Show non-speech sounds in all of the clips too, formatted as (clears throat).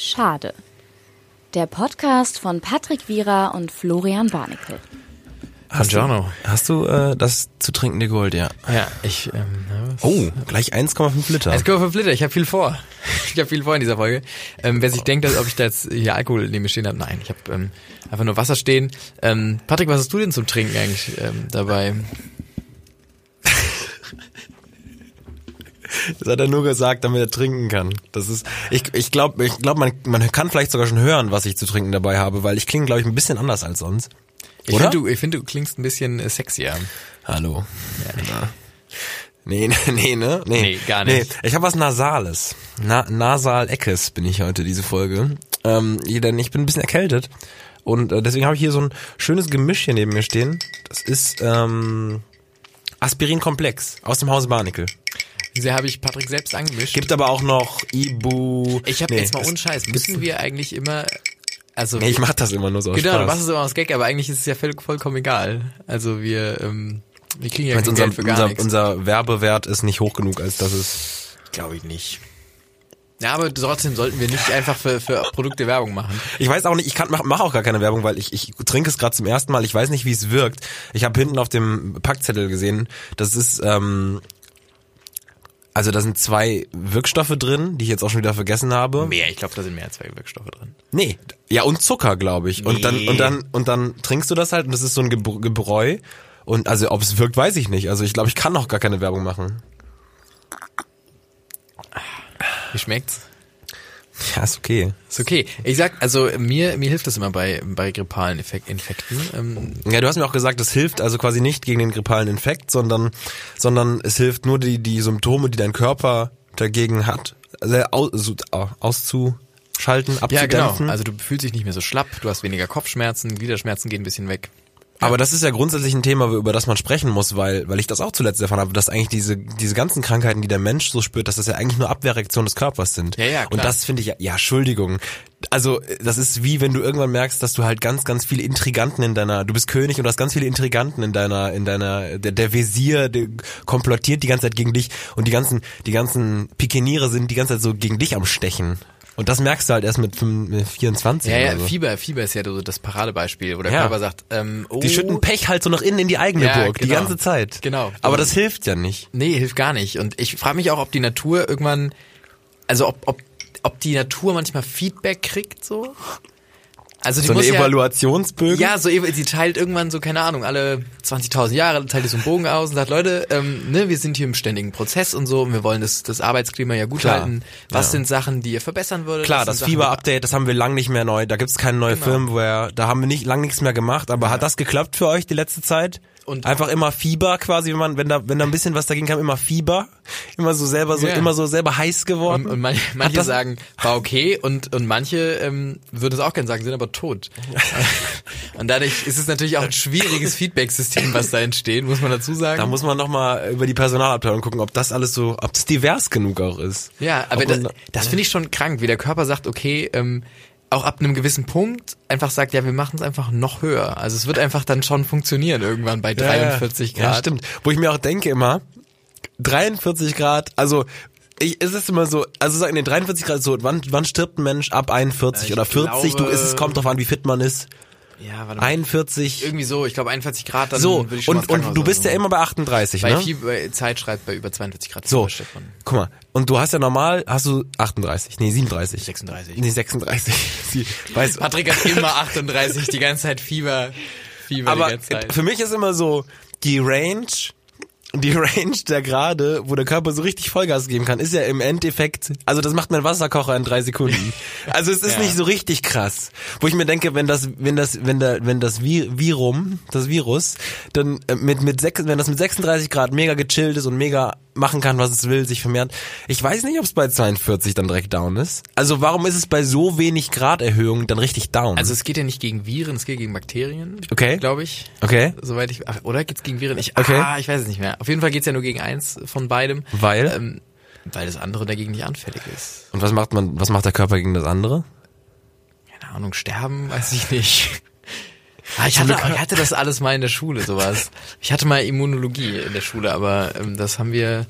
Schade. Der Podcast von Patrick Wierer und Florian Barnickel. Hast du, Buongiorno. hast du äh, das zu trinkende Gold, ja. Ja, ich. Ähm, Oh, gleich 1,5 Liter. 1,5 Liter, ich habe viel vor. Ich habe viel vor in dieser Folge. Ähm, wer sich denkt, dass, ob ich da jetzt hier Alkohol neben mir stehen habe, nein, ich habe ähm, einfach nur Wasser stehen. Ähm, Patrick, was hast du denn zum Trinken eigentlich ähm, dabei? Das hat er nur gesagt, damit er trinken kann. Das ist, ich, ich glaube, ich glaub, man, man kann vielleicht sogar schon hören, was ich zu trinken dabei habe, weil ich klinge, glaube ich, ein bisschen anders als sonst. Ich Oder? finde, du, ich find, du klingst ein bisschen äh, sexier. Hallo. Ja. Nee, nee, (laughs) nee, ne? Nee, Nee, gar nicht. ich habe was Nasales. Na, Nasal-Eckes bin ich heute, diese Folge. Ähm, denn ich bin ein bisschen erkältet. Und äh, deswegen habe ich hier so ein schönes Gemisch hier neben mir stehen. Das ist ähm, Aspirin-Komplex aus dem Hause Barnickel. Diese habe ich Patrick selbst angemischt. Gibt aber auch noch Ibu. ich habe Nee, jetzt mal unscheiß. Müssen wir eigentlich immer, also Nee, ich mach das immer nur so genau, du Spaß. machst es immer aus Gag, aber eigentlich ist es ja voll, vollkommen egal. Also wir, ähm, wir kriegen ja kein unser, Geld für gar unser, nichts. unser Werbewert ist nicht hoch genug, als dass es Glaube ich nicht. Ja, aber trotzdem sollten wir nicht einfach für, für Produkte Werbung machen. Ich weiß auch nicht, ich kann mach, mach auch gar keine Werbung, weil ich, ich trinke es gerade zum ersten Mal. Ich weiß nicht, wie es wirkt. Ich habe hinten auf dem Packzettel gesehen, das ist ähm, also da sind zwei Wirkstoffe drin, die ich jetzt auch schon wieder vergessen habe. Mehr, ich glaube, da sind mehr als zwei Wirkstoffe drin. Nee, ja und Zucker, glaube ich. Und dann Nee. und dann und dann trinkst du das halt und das ist so ein Gebr- Gebräu und also ob es wirkt, weiß ich nicht. Also ich glaube, ich kann auch gar keine Werbung machen. Wie schmeckt's? Ja, ist okay. Ist okay. Ich sag, also mir, mir hilft das immer bei, bei grippalen Effek Infekten. Ähm, Ja, du hast mir auch gesagt, es hilft also quasi nicht gegen den grippalen Infekt, sondern, sondern es hilft nur die, die Symptome, die dein Körper dagegen hat, also aus, so, auszuschalten, ja, genau. abzudämpfen. Also du fühlst dich nicht mehr so schlapp, du hast weniger Kopfschmerzen, Gliederschmerzen gehen ein bisschen weg. Aber das ist ja grundsätzlich ein Thema, über das man sprechen muss, weil, weil ich das auch zuletzt erfahren habe, dass eigentlich diese, diese ganzen Krankheiten, die der Mensch so spürt, dass das ja eigentlich nur Abwehrreaktionen des Körpers sind. Ja, ja, klar. Und das finde ich ja, ja, Entschuldigung. Also, das ist wie wenn du irgendwann merkst, dass du halt ganz, ganz viele Intriganten in deiner, du bist König und du hast ganz viele Intriganten in deiner, in deiner, der, der Visier, der komplottiert die ganze Zeit gegen dich und die ganzen, die ganzen Pikeniere sind die ganze Zeit so gegen dich am Stechen. Und das merkst du halt erst mit 5, mit 24 Ja, ja, so. Fieber, Fieber ist ja so das Paradebeispiel, wo der Ja. Körper sagt, ähm, oh, Die schütten Pech halt so nach innen in die eigene Ja, Burg, die genau. ganze Zeit. Genau. Aber das hilft ja nicht. Nee, hilft gar nicht. Und ich frage mich auch, ob die Natur irgendwann, also ob, ob, ob die Natur manchmal Feedback kriegt, so. Also die So eine muss ja, Evaluationsbögen. Ja, so sie teilt irgendwann so, keine Ahnung, alle 20.000 Jahre teilt die so einen Bogen aus und sagt, Leute, ähm, ne, wir sind hier im ständigen Prozess und so und wir wollen das, das Arbeitsklima ja gut Klar, halten. Was ja. sind Sachen, die ihr verbessern würdet? Klar, das Fieber-Update, das haben wir lang nicht mehr neu. Da gibt's keine neue Genau. Firmware. Da haben wir nicht lang nichts mehr gemacht. Aber hat das geklappt für euch die letzte Zeit? Und- einfach immer Fieber quasi, wenn man, wenn da, wenn da ein bisschen was dagegen kam, immer Fieber, immer so selber so, Ja. immer so selber heiß geworden. Und, und manche, manche sagen, war okay und, und manche ähm, würden es auch gerne sagen, sind aber tot. (laughs) und dadurch ist es natürlich auch ein schwieriges Feedback-System, was da entsteht, muss man dazu sagen. Da muss man noch mal über die Personalabteilung gucken, ob das alles so, ob das divers genug auch ist. Ja, aber Ob das, das finde ich schon krank, wie der Körper sagt, okay, ähm, auch ab einem gewissen Punkt einfach sagt, ja, wir machen es einfach noch höher. Also es wird einfach dann schon funktionieren irgendwann bei 43 ja, Grad. Ja, stimmt. Wo ich mir auch denke immer, 43 Grad, also ich, es ist immer so, also sagen, nee, 43 Grad, so, wann, wann stirbt ein Mensch ab 41 Ich oder 40? glaube- du, ist, es kommt drauf an, wie fit man ist. Ja, warte mal. 41. Irgendwie so, ich glaube 41 Grad, dann so, würde ich schon und, und du bist ja immer bei 38, bei ne? Bei Zeit schreibt bei über 42 Grad. So, guck mal. Und du hast ja normal, hast du 38, nee, 37. 36. Nee, 36. (laughs) Sie- Weißt, Patrick hat immer 38, die ganze Zeit Fieber, Fieber die aber ganze Zeit. für mich ist immer so, die Range, (laughs) die Range der Grade, wo der Körper so richtig Vollgas geben kann, ist ja im Endeffekt, also das macht mein Wasserkocher in drei Sekunden. (laughs) Also es ist Ja. nicht so richtig krass. Wo ich mir denke, wenn das, wenn das, wenn der, wenn das Vi- Virum, das Virus, dann äh, mit, mit sechs, wenn das mit 36 Grad mega gechillt ist und mega machen kann, was es will, sich vermehrt. Ich weiß nicht, ob es bei 42 dann direkt down ist. Also warum ist es bei so wenig Grad Erhöhung dann richtig down? Also es geht ja nicht gegen Viren, es geht gegen Bakterien. Okay. Glaube ich. okay. Soweit ich. ach, Oder geht's gegen Viren? Ich, Okay. ah, ich weiß es nicht mehr. Auf jeden Fall geht's ja nur gegen eins von beidem. Weil? Ähm, weil das andere dagegen nicht anfällig ist. Und was macht man, was macht der Körper gegen das andere? Keine Ahnung, sterben, weiß ich nicht. Ah, ich, hatte, ich hatte das alles mal in der Schule, sowas. Ich hatte mal Immunologie in der Schule, aber ähm, das haben wir,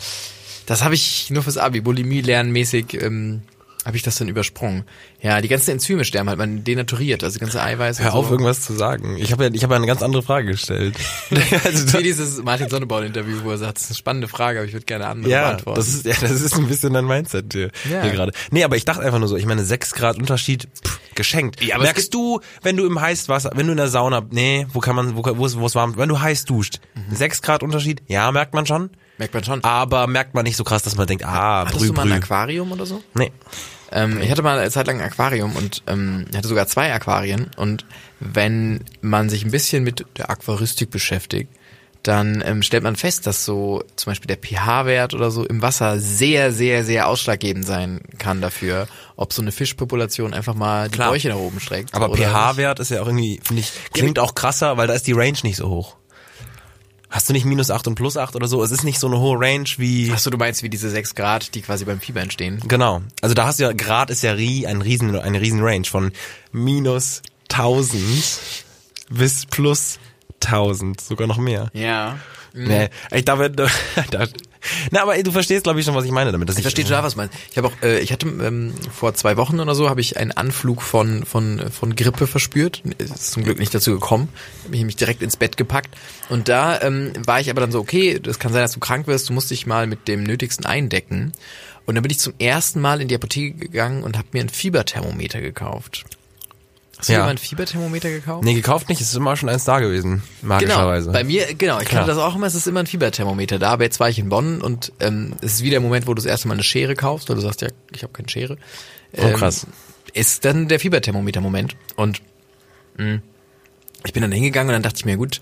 das habe ich nur fürs Abi, Bulimie lernen mäßig, ähm, habe ich das dann übersprungen. Ja, die ganzen Enzyme sterben halt, man denaturiert, also die ganze Eiweiß. Hör auf, so. irgendwas zu sagen. Ich habe ja, ich habe ja eine ganz andere Frage gestellt. (laughs) (laughs) also, Wie dieses Martin Sonneborn-Interview, wo er sagt, das ist eine spannende Frage, aber ich würde gerne andere ja, beantworten. das ist, ja, das ist ein bisschen dein Mindset hier, Ja. hier gerade. Nee, aber ich dachte einfach nur so, ich meine, 6 Grad Unterschied, pff, geschenkt. Ja, aber Merkst du, wenn du im Heißwasser, wenn du in der Sauna, nee, wo kann man, wo, wo ist, wo ist warm, wenn du heiß duscht, Mhm. 6 Grad Unterschied, ja, merkt man schon, Merkt man schon. aber merkt man nicht so krass, dass man denkt, ah, Hattest brü, du mal ein. Aquarium oder so? Nee. Ähm, ich hatte mal eine Zeit lang ein Aquarium und ähm, ich hatte sogar zwei Aquarien. Und wenn man sich ein bisschen mit der Aquaristik beschäftigt, dann ähm, stellt man fest, dass so zum Beispiel der pH-Wert oder so im Wasser sehr, sehr, sehr ausschlaggebend sein kann dafür, ob so eine Fischpopulation einfach mal die Klar. Bäuche nach oben streckt. Aber pH-Wert ist ja auch irgendwie, finde ich, klingt auch krasser, weil da ist die Range nicht so hoch. Hast du nicht minus 8 und plus 8 oder so? Es ist nicht so eine hohe Range wie... Achso, du meinst wie diese 6 Grad, die quasi beim Fieber entstehen. Genau. Also da hast du ja, Grad ist ja ein riesen, eine riesen Range von minus 1000 bis plus 1000, sogar noch mehr. Ja. Nee, ich glaube, da, (laughs) da, (laughs) na, aber du verstehst, glaube ich, schon, was ich meine damit. Ich verstehe total, was meinst. Ich habe auch, äh, ich hatte ähm, vor zwei Wochen oder so habe ich einen Anflug von von von Grippe verspürt. Ist zum Glück nicht dazu gekommen. Hab mich nämlich direkt ins Bett gepackt und da ähm, war ich aber dann so, okay, das kann sein, dass du krank wirst. Du musst dich mal mit dem Nötigsten eindecken. Und dann bin ich zum ersten Mal in die Apotheke gegangen und habe mir ein Fieberthermometer gekauft. Hast du Ja. ein Fieberthermometer gekauft? Nee, gekauft nicht, es ist immer schon eins da gewesen, magischerweise. Genau, bei mir, genau, ich Klar. kannte das auch immer, es ist immer ein Fieberthermometer da, aber jetzt war ich in Bonn und ähm, es ist wieder der Moment, wo du das erste Mal eine Schere kaufst, weil du sagst, ja, ich habe keine Schere. Ähm, Oh, krass. Ist dann der Fieberthermometer-Moment und mh, ich bin dann hingegangen und dann dachte ich mir, gut,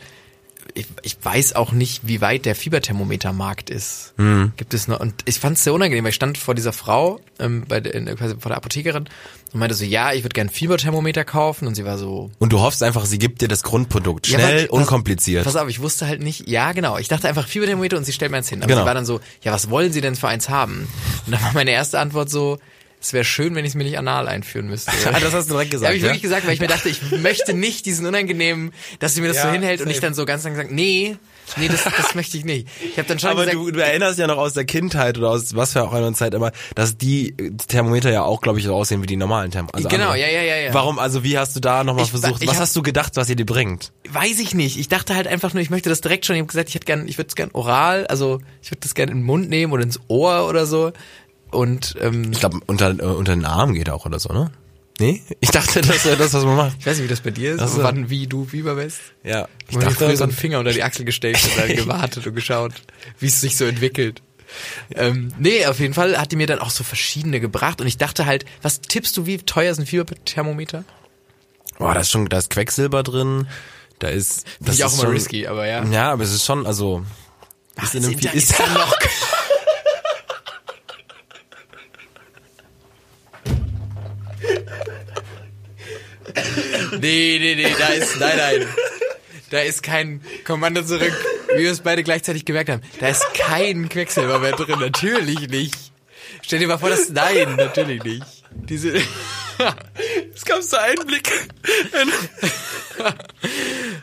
ich, ich weiß auch nicht, wie weit der Fieberthermometermarkt ist. Hm. Gibt es noch? Und ich fand es sehr unangenehm, weil ich stand vor dieser Frau, ähm, bei der, in, quasi vor der Apothekerin und meinte so, ja, ich würde gerne Fieberthermometer kaufen und sie war so, Und du hoffst einfach, sie gibt dir das Grundprodukt. ja, Schnell, pass- unkompliziert. Pass auf, ich wusste halt nicht, ja genau, ich dachte einfach Fieberthermometer und sie stellt mir eins hin. Aber Genau. sie war dann so, ja, was wollen Sie denn für eins haben? Und dann war meine erste Antwort so, es wäre schön, wenn ich es mir nicht anal einführen müsste. (laughs) das hast du direkt (laughs) Ja, gesagt, habe ich ja? wirklich gesagt, weil ich mir dachte, ich möchte nicht diesen unangenehmen, dass sie mir das Ja, so hinhält und safe. ich dann so ganz lang sage, nee, nee, das, das möchte ich nicht. Ich habe dann schon Aber gesagt, du, du erinnerst ja noch aus der Kindheit oder aus was für auch einer Zeit immer, dass die Thermometer ja auch, glaube ich, so aussehen wie die normalen Thermometer. Also Genau, andere. ja, ja, ja, ja. Warum, also wie hast du da nochmal versucht, was hab- hast du gedacht, was ihr dir bringt? weiß ich nicht. Ich dachte halt einfach nur, ich möchte das direkt schon. Ich habe gesagt, ich hätte gern, ich würde es gern oral, also ich würde das gern in den Mund nehmen oder ins Ohr oder so. Und ähm, Ich glaube, unter, äh, unter den Arm geht auch oder so, ne? Nee? Ich dachte, das wäre das, was man macht. ich weiß nicht, wie das bei dir ist, Ach so. wann, wie du Fieber bist. Ja. Ich habe dachte, früher so einen Finger unter die Achsel gestellt und dann (laughs) gewartet und geschaut, wie es sich so entwickelt. Ähm, nee, auf jeden Fall hat die mir dann auch so verschiedene gebracht und ich dachte halt, was tippst du, wie teuer ist ein Fieberthermometer? boah, da ist schon, da ist Quecksilber drin, da ist, das Finde ich auch ist immer schon, risky, aber ja. Ja, aber es ist schon, also, ist in einem, ist da (laughs) noch Nee, nee, nee, da ist, nein, nein. Da ist kein Kommando zurück, wie wir es beide gleichzeitig gemerkt haben. Da ist kein Quecksilber mehr drin, natürlich nicht. Stell dir mal vor, dass, nein, natürlich nicht. Diese, (laughs) es gab so einen Blick.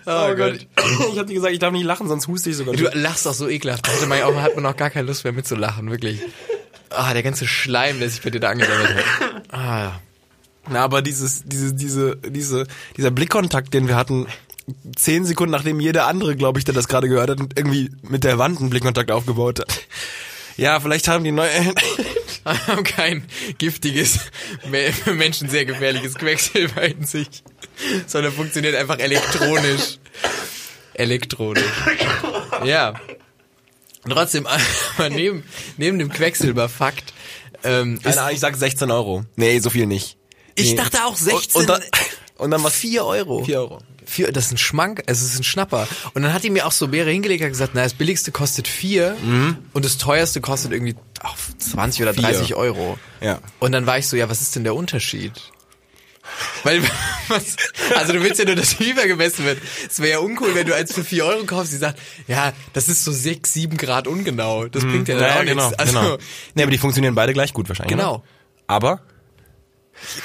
oh, Gott. Ich hab dir gesagt, ich darf nicht lachen, sonst huste ich sogar. Du lachst auch so ekelhaft. Hatte man, auch, hat man auch gar keine Lust mehr mitzulachen, wirklich. Ah, der ganze Schleim, der sich bei dir da angesammelt hat. Ah, Na, aber dieses, diese, diese, diese, dieser Blickkontakt, den wir hatten, zehn Sekunden nachdem jeder andere, glaube ich, der das gerade gehört hat, irgendwie mit der Wand einen Blickkontakt aufgebaut hat. Ja, vielleicht haben die neue, (laughs) haben kein giftiges, für Menschen sehr gefährliches Quecksilber in sich, sondern funktioniert einfach elektronisch. Elektronisch. Ja. Trotzdem, (laughs) aber neben, neben dem Quecksilberfakt, ähm, Ahnung, ich sag 16 Euro. Nee, so viel nicht. Ich Nee. dachte auch 16, Und, und, dann, (laughs) und dann was? 4 Euro. 4 Euro. Vier, das ist ein Schmank, es ist ein Schnapper. Und dann hat die mir auch so mehrere hingelegt und gesagt, na, das billigste kostet vier und das teuerste kostet irgendwie auch 20 oder Vier. 30 Euro. Ja. Und dann war ich so, ja, was ist denn der Unterschied? Weil, (laughs) was, also du willst ja nur, dass Fieber gemessen wird. Es wäre ja uncool, wenn du eins für 4 Euro kaufst, die sagt, ja, das ist so 6, 7 Grad ungenau. Das bringt ja dann Ja, auch ja, genau, nichts. Also, genau. Nee, aber die funktionieren beide gleich gut wahrscheinlich. Genau. Ne? Aber?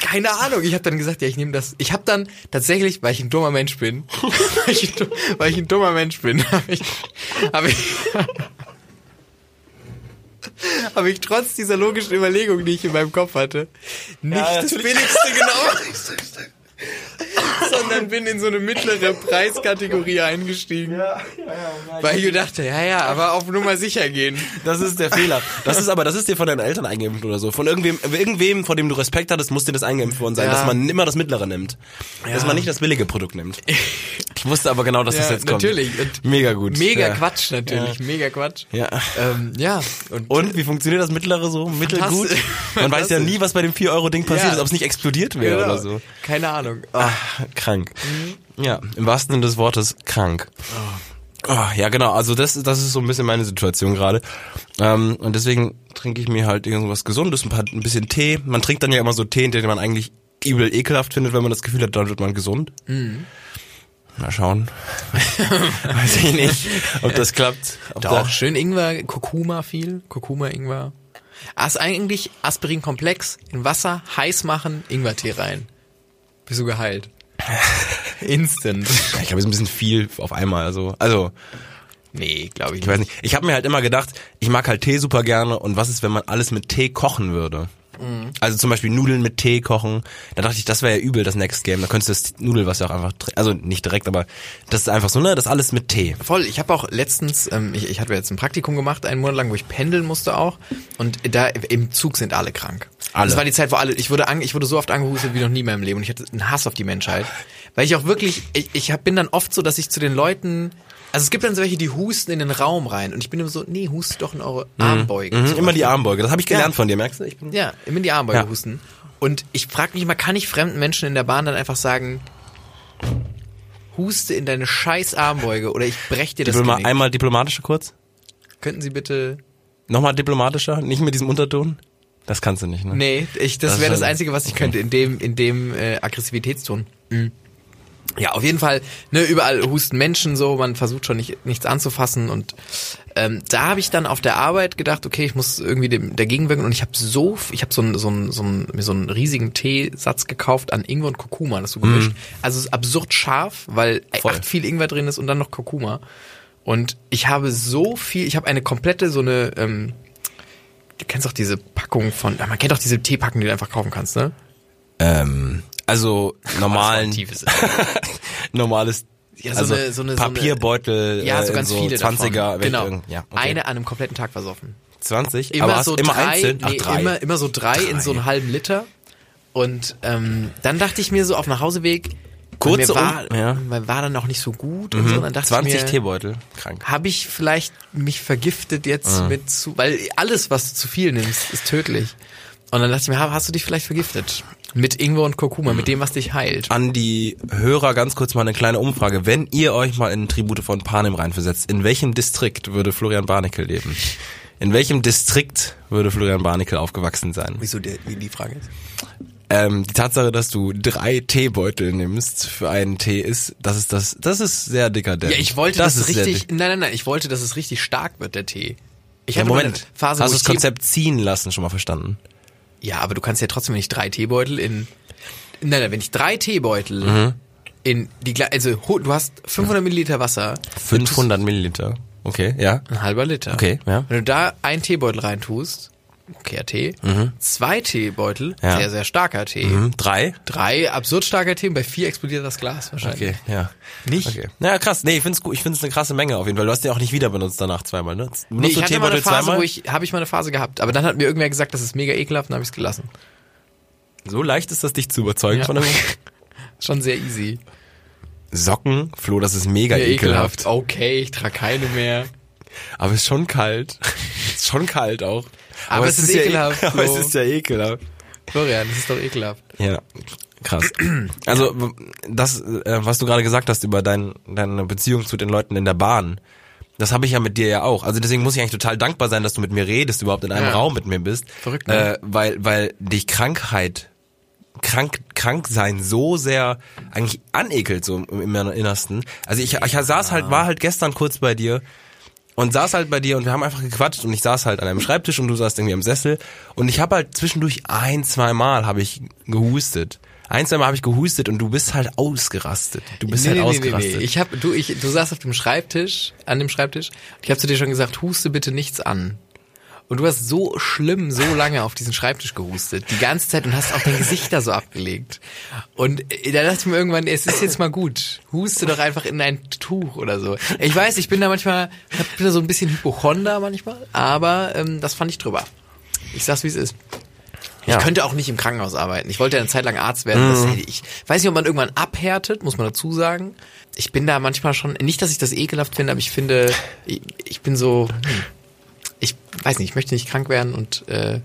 Keine Ahnung. Ich habe dann gesagt, ja, ich nehme das. Ich habe dann tatsächlich, weil ich ein dummer Mensch bin, (laughs) weil, ich, weil ich ein dummer Mensch bin, (laughs) habe ich, habe ich, (laughs) habe ich trotz dieser logischen Überlegung, die ich in meinem Kopf hatte, nicht Ja, das billigste genommen, sondern bin in so eine mittlere Preiskategorie eingestiegen. Weil ich gedacht ja, ja, aber auf Nummer sicher gehen. Das ist der Fehler. Das ist aber, das ist dir von deinen Eltern eingeimpft oder so. Von irgendwem, irgendwem, vor dem du Respekt hattest, muss dir das eingeimpft worden sein, Ja. dass man immer das Mittlere nimmt. Dass man nicht das billige Produkt nimmt. (laughs) Ich wusste aber genau, dass das Ja, jetzt kommt. natürlich. Mega gut. Mega ja. Quatsch natürlich, mega Quatsch. Ja. Ähm, ja, und, Und wie funktioniert das Mittlere so? Mittelgut? Man weiß ja nie, was bei dem 4-Euro-Ding passiert Ja. ist, ob es nicht explodiert wäre Genau. oder so. Keine Ahnung. Ah, krank. Ja, im wahrsten Sinne des Wortes krank. Oh, ja, genau. Also das, das ist so ein bisschen meine Situation gerade. Ähm, und deswegen trinke ich mir halt irgendwas Gesundes, ein, paar, ein bisschen Tee. Man trinkt dann ja immer so Tee, den man eigentlich übel ekelhaft findet, wenn man das Gefühl hat, dann wird man gesund. Mal schauen. (laughs) Weiß ich nicht, ob das klappt. Ob Doch, da- schön Ingwer, Kurkuma viel, Kurkuma, Ingwer. Ah, ist eigentlich Aspirin komplex, in Wasser, heiß machen, Ingwertee rein. Bist du geheilt. (laughs) Instant. ich glaube, es ist ein bisschen viel auf einmal. Also, also Nee, glaube ich ich weiß nicht. nicht. Ich habe mir halt immer gedacht, ich mag halt Tee super gerne. Und was ist, wenn man alles mit Tee kochen würde? Mhm. Also zum Beispiel Nudeln mit Tee kochen. Da dachte ich, das wäre ja übel, das Next Game. Da könntest du das Nudelwasser auch einfach, also nicht direkt, aber das ist einfach so, ne? Das alles mit Tee. Voll, ich habe auch letztens, ähm, ich, ich hatte jetzt ein Praktikum gemacht, einen Monat lang, wo ich pendeln musste auch. Und da im Zug sind alle krank. Alle. Das war die Zeit, wo alle, ich wurde, an, ich wurde so oft angehustet wie noch nie in meinem Leben. Und ich hatte einen Hass auf die Menschheit. Weil ich auch wirklich, ich, ich hab, bin dann oft so, dass ich zu den Leuten, also es gibt dann so welche, die husten in den Raum rein. Und ich bin immer so, nee, hustet doch in eure Armbeugen. Mhm, zum immer die. Armbeuge. Das habe ich gelernt Ja. von dir, merkst du? Ich bin Ja, immer in die Armbeuge Ja. husten. Und ich frage mich mal, kann ich fremden Menschen in der Bahn dann einfach sagen, huste in deine scheiß Armbeuge oder ich brech dir das Diploma Genick. einmal diplomatischer kurz. Könnten Sie bitte Nochmal diplomatischer, nicht mit diesem Unterton. Das kannst du nicht, ne? Nee, ich, das, Das wäre das Einzige, was ich könnte, in dem, in dem äh, Aggressivitätston. Mhm. Ja, auf jeden Fall, ne, überall husten Menschen so, man versucht schon nicht, nichts anzufassen und ähm, da habe ich dann auf der Arbeit gedacht, okay, ich muss irgendwie dem, dagegen wirken und ich habe so, ich habe so einen so einen so einen, mir so einen riesigen Teesatz gekauft an Ingwer und Kurkuma, das so gemischt. Also es ist absurd scharf, weil Voll. echt viel Ingwer drin ist und dann noch Kurkuma. Und ich habe so viel, ich habe eine komplette so eine ähm, du kennst doch diese Packung von, man kennt doch diese Teepacken, die du einfach kaufen kannst, ne? Ähm, also (laughs) normalen, (laughs) normales, Ja, so also eine- so eine- so eine- Papierbeutel, Ja, äh, so in ganz so viele 20er, davon. Genau. irgend- ja, okay. Eine an einem kompletten Tag versoffen. 20, Immer aber so immer drei, einzeln, ach nee, drei. Immer, immer so drei, in Drei. so einem halben Liter. Und ähm, dann dachte ich mir so auf Nachhauseweg, Kurze mir war, um- ja. mir war dann noch nicht so gut und so. Dann dachte 20 ich mir, Teebeutel, krank. habe ich vielleicht mich vergiftet jetzt Ah. mit zu, weil alles, was du zu viel nimmst, ist tödlich. Und dann dachte ich mir, ha- hast du dich vielleicht vergiftet? Mit Ingwer und Kurkuma, mit dem, was dich heilt. An die Hörer ganz kurz mal eine kleine Umfrage. Wenn ihr euch mal in Tribute von Panem reinversetzt, in welchem Distrikt würde Florian Barnickel leben? In welchem Distrikt würde Florian Barnickel aufgewachsen sein? Wieso die, wie die Frage ist? Ähm, die Tatsache, dass du drei Teebeutel nimmst für einen Tee ist, das ist das, das ist sehr dekadent. Ja, ich wollte, das dass es ist sehr richtig, dick- nein, nein, nein, ich wollte, dass es richtig stark wird, der Tee. Ich Ja, hatte Moment, Phase, hast du das Tee- Konzept ziehen lassen schon mal verstanden? Ja, aber du kannst ja trotzdem nicht drei Teebeutel in, nein, nein, wenn ich drei Teebeutel Mhm. in die, also du hast 500 Milliliter Wasser, 500 Milliliter. Okay, ja. ein halber Liter. Okay, ja. Wenn du da einen Teebeutel reintust, okayer Tee, zwei Teebeutel, Mhm. Ja. sehr, sehr starker Tee, Mhm. Drei? drei absurd starker Tee und bei vier explodiert das Glas wahrscheinlich. Okay, ja. Nicht? Okay. Ja, krass. Nee, ich find's gut. Ich find's eine krasse Menge auf jeden Fall. Du hast die auch nicht wieder benutzt danach zweimal, ne? Benutzt Nee, ich hatte mal eine Teebeutel Phase, zweimal? wo ich, habe ich mal eine Phase gehabt, aber dann hat mir irgendwer gesagt, das ist mega ekelhaft und habe ich es gelassen. so leicht ist das, dich zu überzeugen Ja. von einem (laughs) Schon sehr easy. Socken. Flo, das ist mega Ja, ekelhaft. Okay, ich trage keine mehr. Aber es ist schon kalt. (laughs) ist schon kalt auch. Aber es ist ja ekelhaft, e- (laughs) Aber es ist ja ekelhaft. Florian, das ist doch ekelhaft. Ja, krass. Also das, äh, was du gerade gesagt hast über dein, deine Beziehung zu den Leuten in der Bahn, das habe ich ja mit dir ja auch. Also deswegen muss ich eigentlich total dankbar sein, dass du mit mir redest, überhaupt in einem Ja. Raum mit mir bist. Verrückt, ne? Äh, weil, weil dich Krankheit, krank, krank sein so sehr eigentlich anekelt so im, im Innersten. Also ich, ich saß halt, war halt gestern kurz bei dir und saß halt bei dir und wir haben einfach gequatscht und ich saß halt an einem Schreibtisch und du saßt irgendwie am Sessel und ich habe halt zwischendurch ein, zwei Mal habe ich gehustet. Ein, zwei Mal habe ich gehustet und du bist halt ausgerastet. Du bist halt ausgerastet. Ich hab, du, ich, du saßt auf dem Schreibtisch, an dem Schreibtisch. Ich habe zu dir schon gesagt, huste bitte nichts an. Und du hast so schlimm, so lange auf diesen Schreibtisch gehustet, die ganze Zeit und hast auch dein Gesicht da so abgelegt. Und äh, da dachte ich mir irgendwann, es ist jetzt mal gut. Huste doch einfach in ein Tuch oder so. Ich weiß, ich bin da manchmal, hab bin da so ein bisschen Hypochonder manchmal, aber ähm, das fand ich drüber. Ich sag's, wie es ist. Ich Ja. könnte auch nicht im Krankenhaus arbeiten. Ich wollte ja eine Zeit lang Arzt werden. Mhm. Das hätte ich weiß nicht, ob man irgendwann abhärtet, muss man dazu sagen. Ich bin da manchmal schon, nicht, dass ich das ekelhaft finde, aber ich finde, ich, ich bin so, hm, ich weiß nicht, ich möchte nicht krank werden und äh,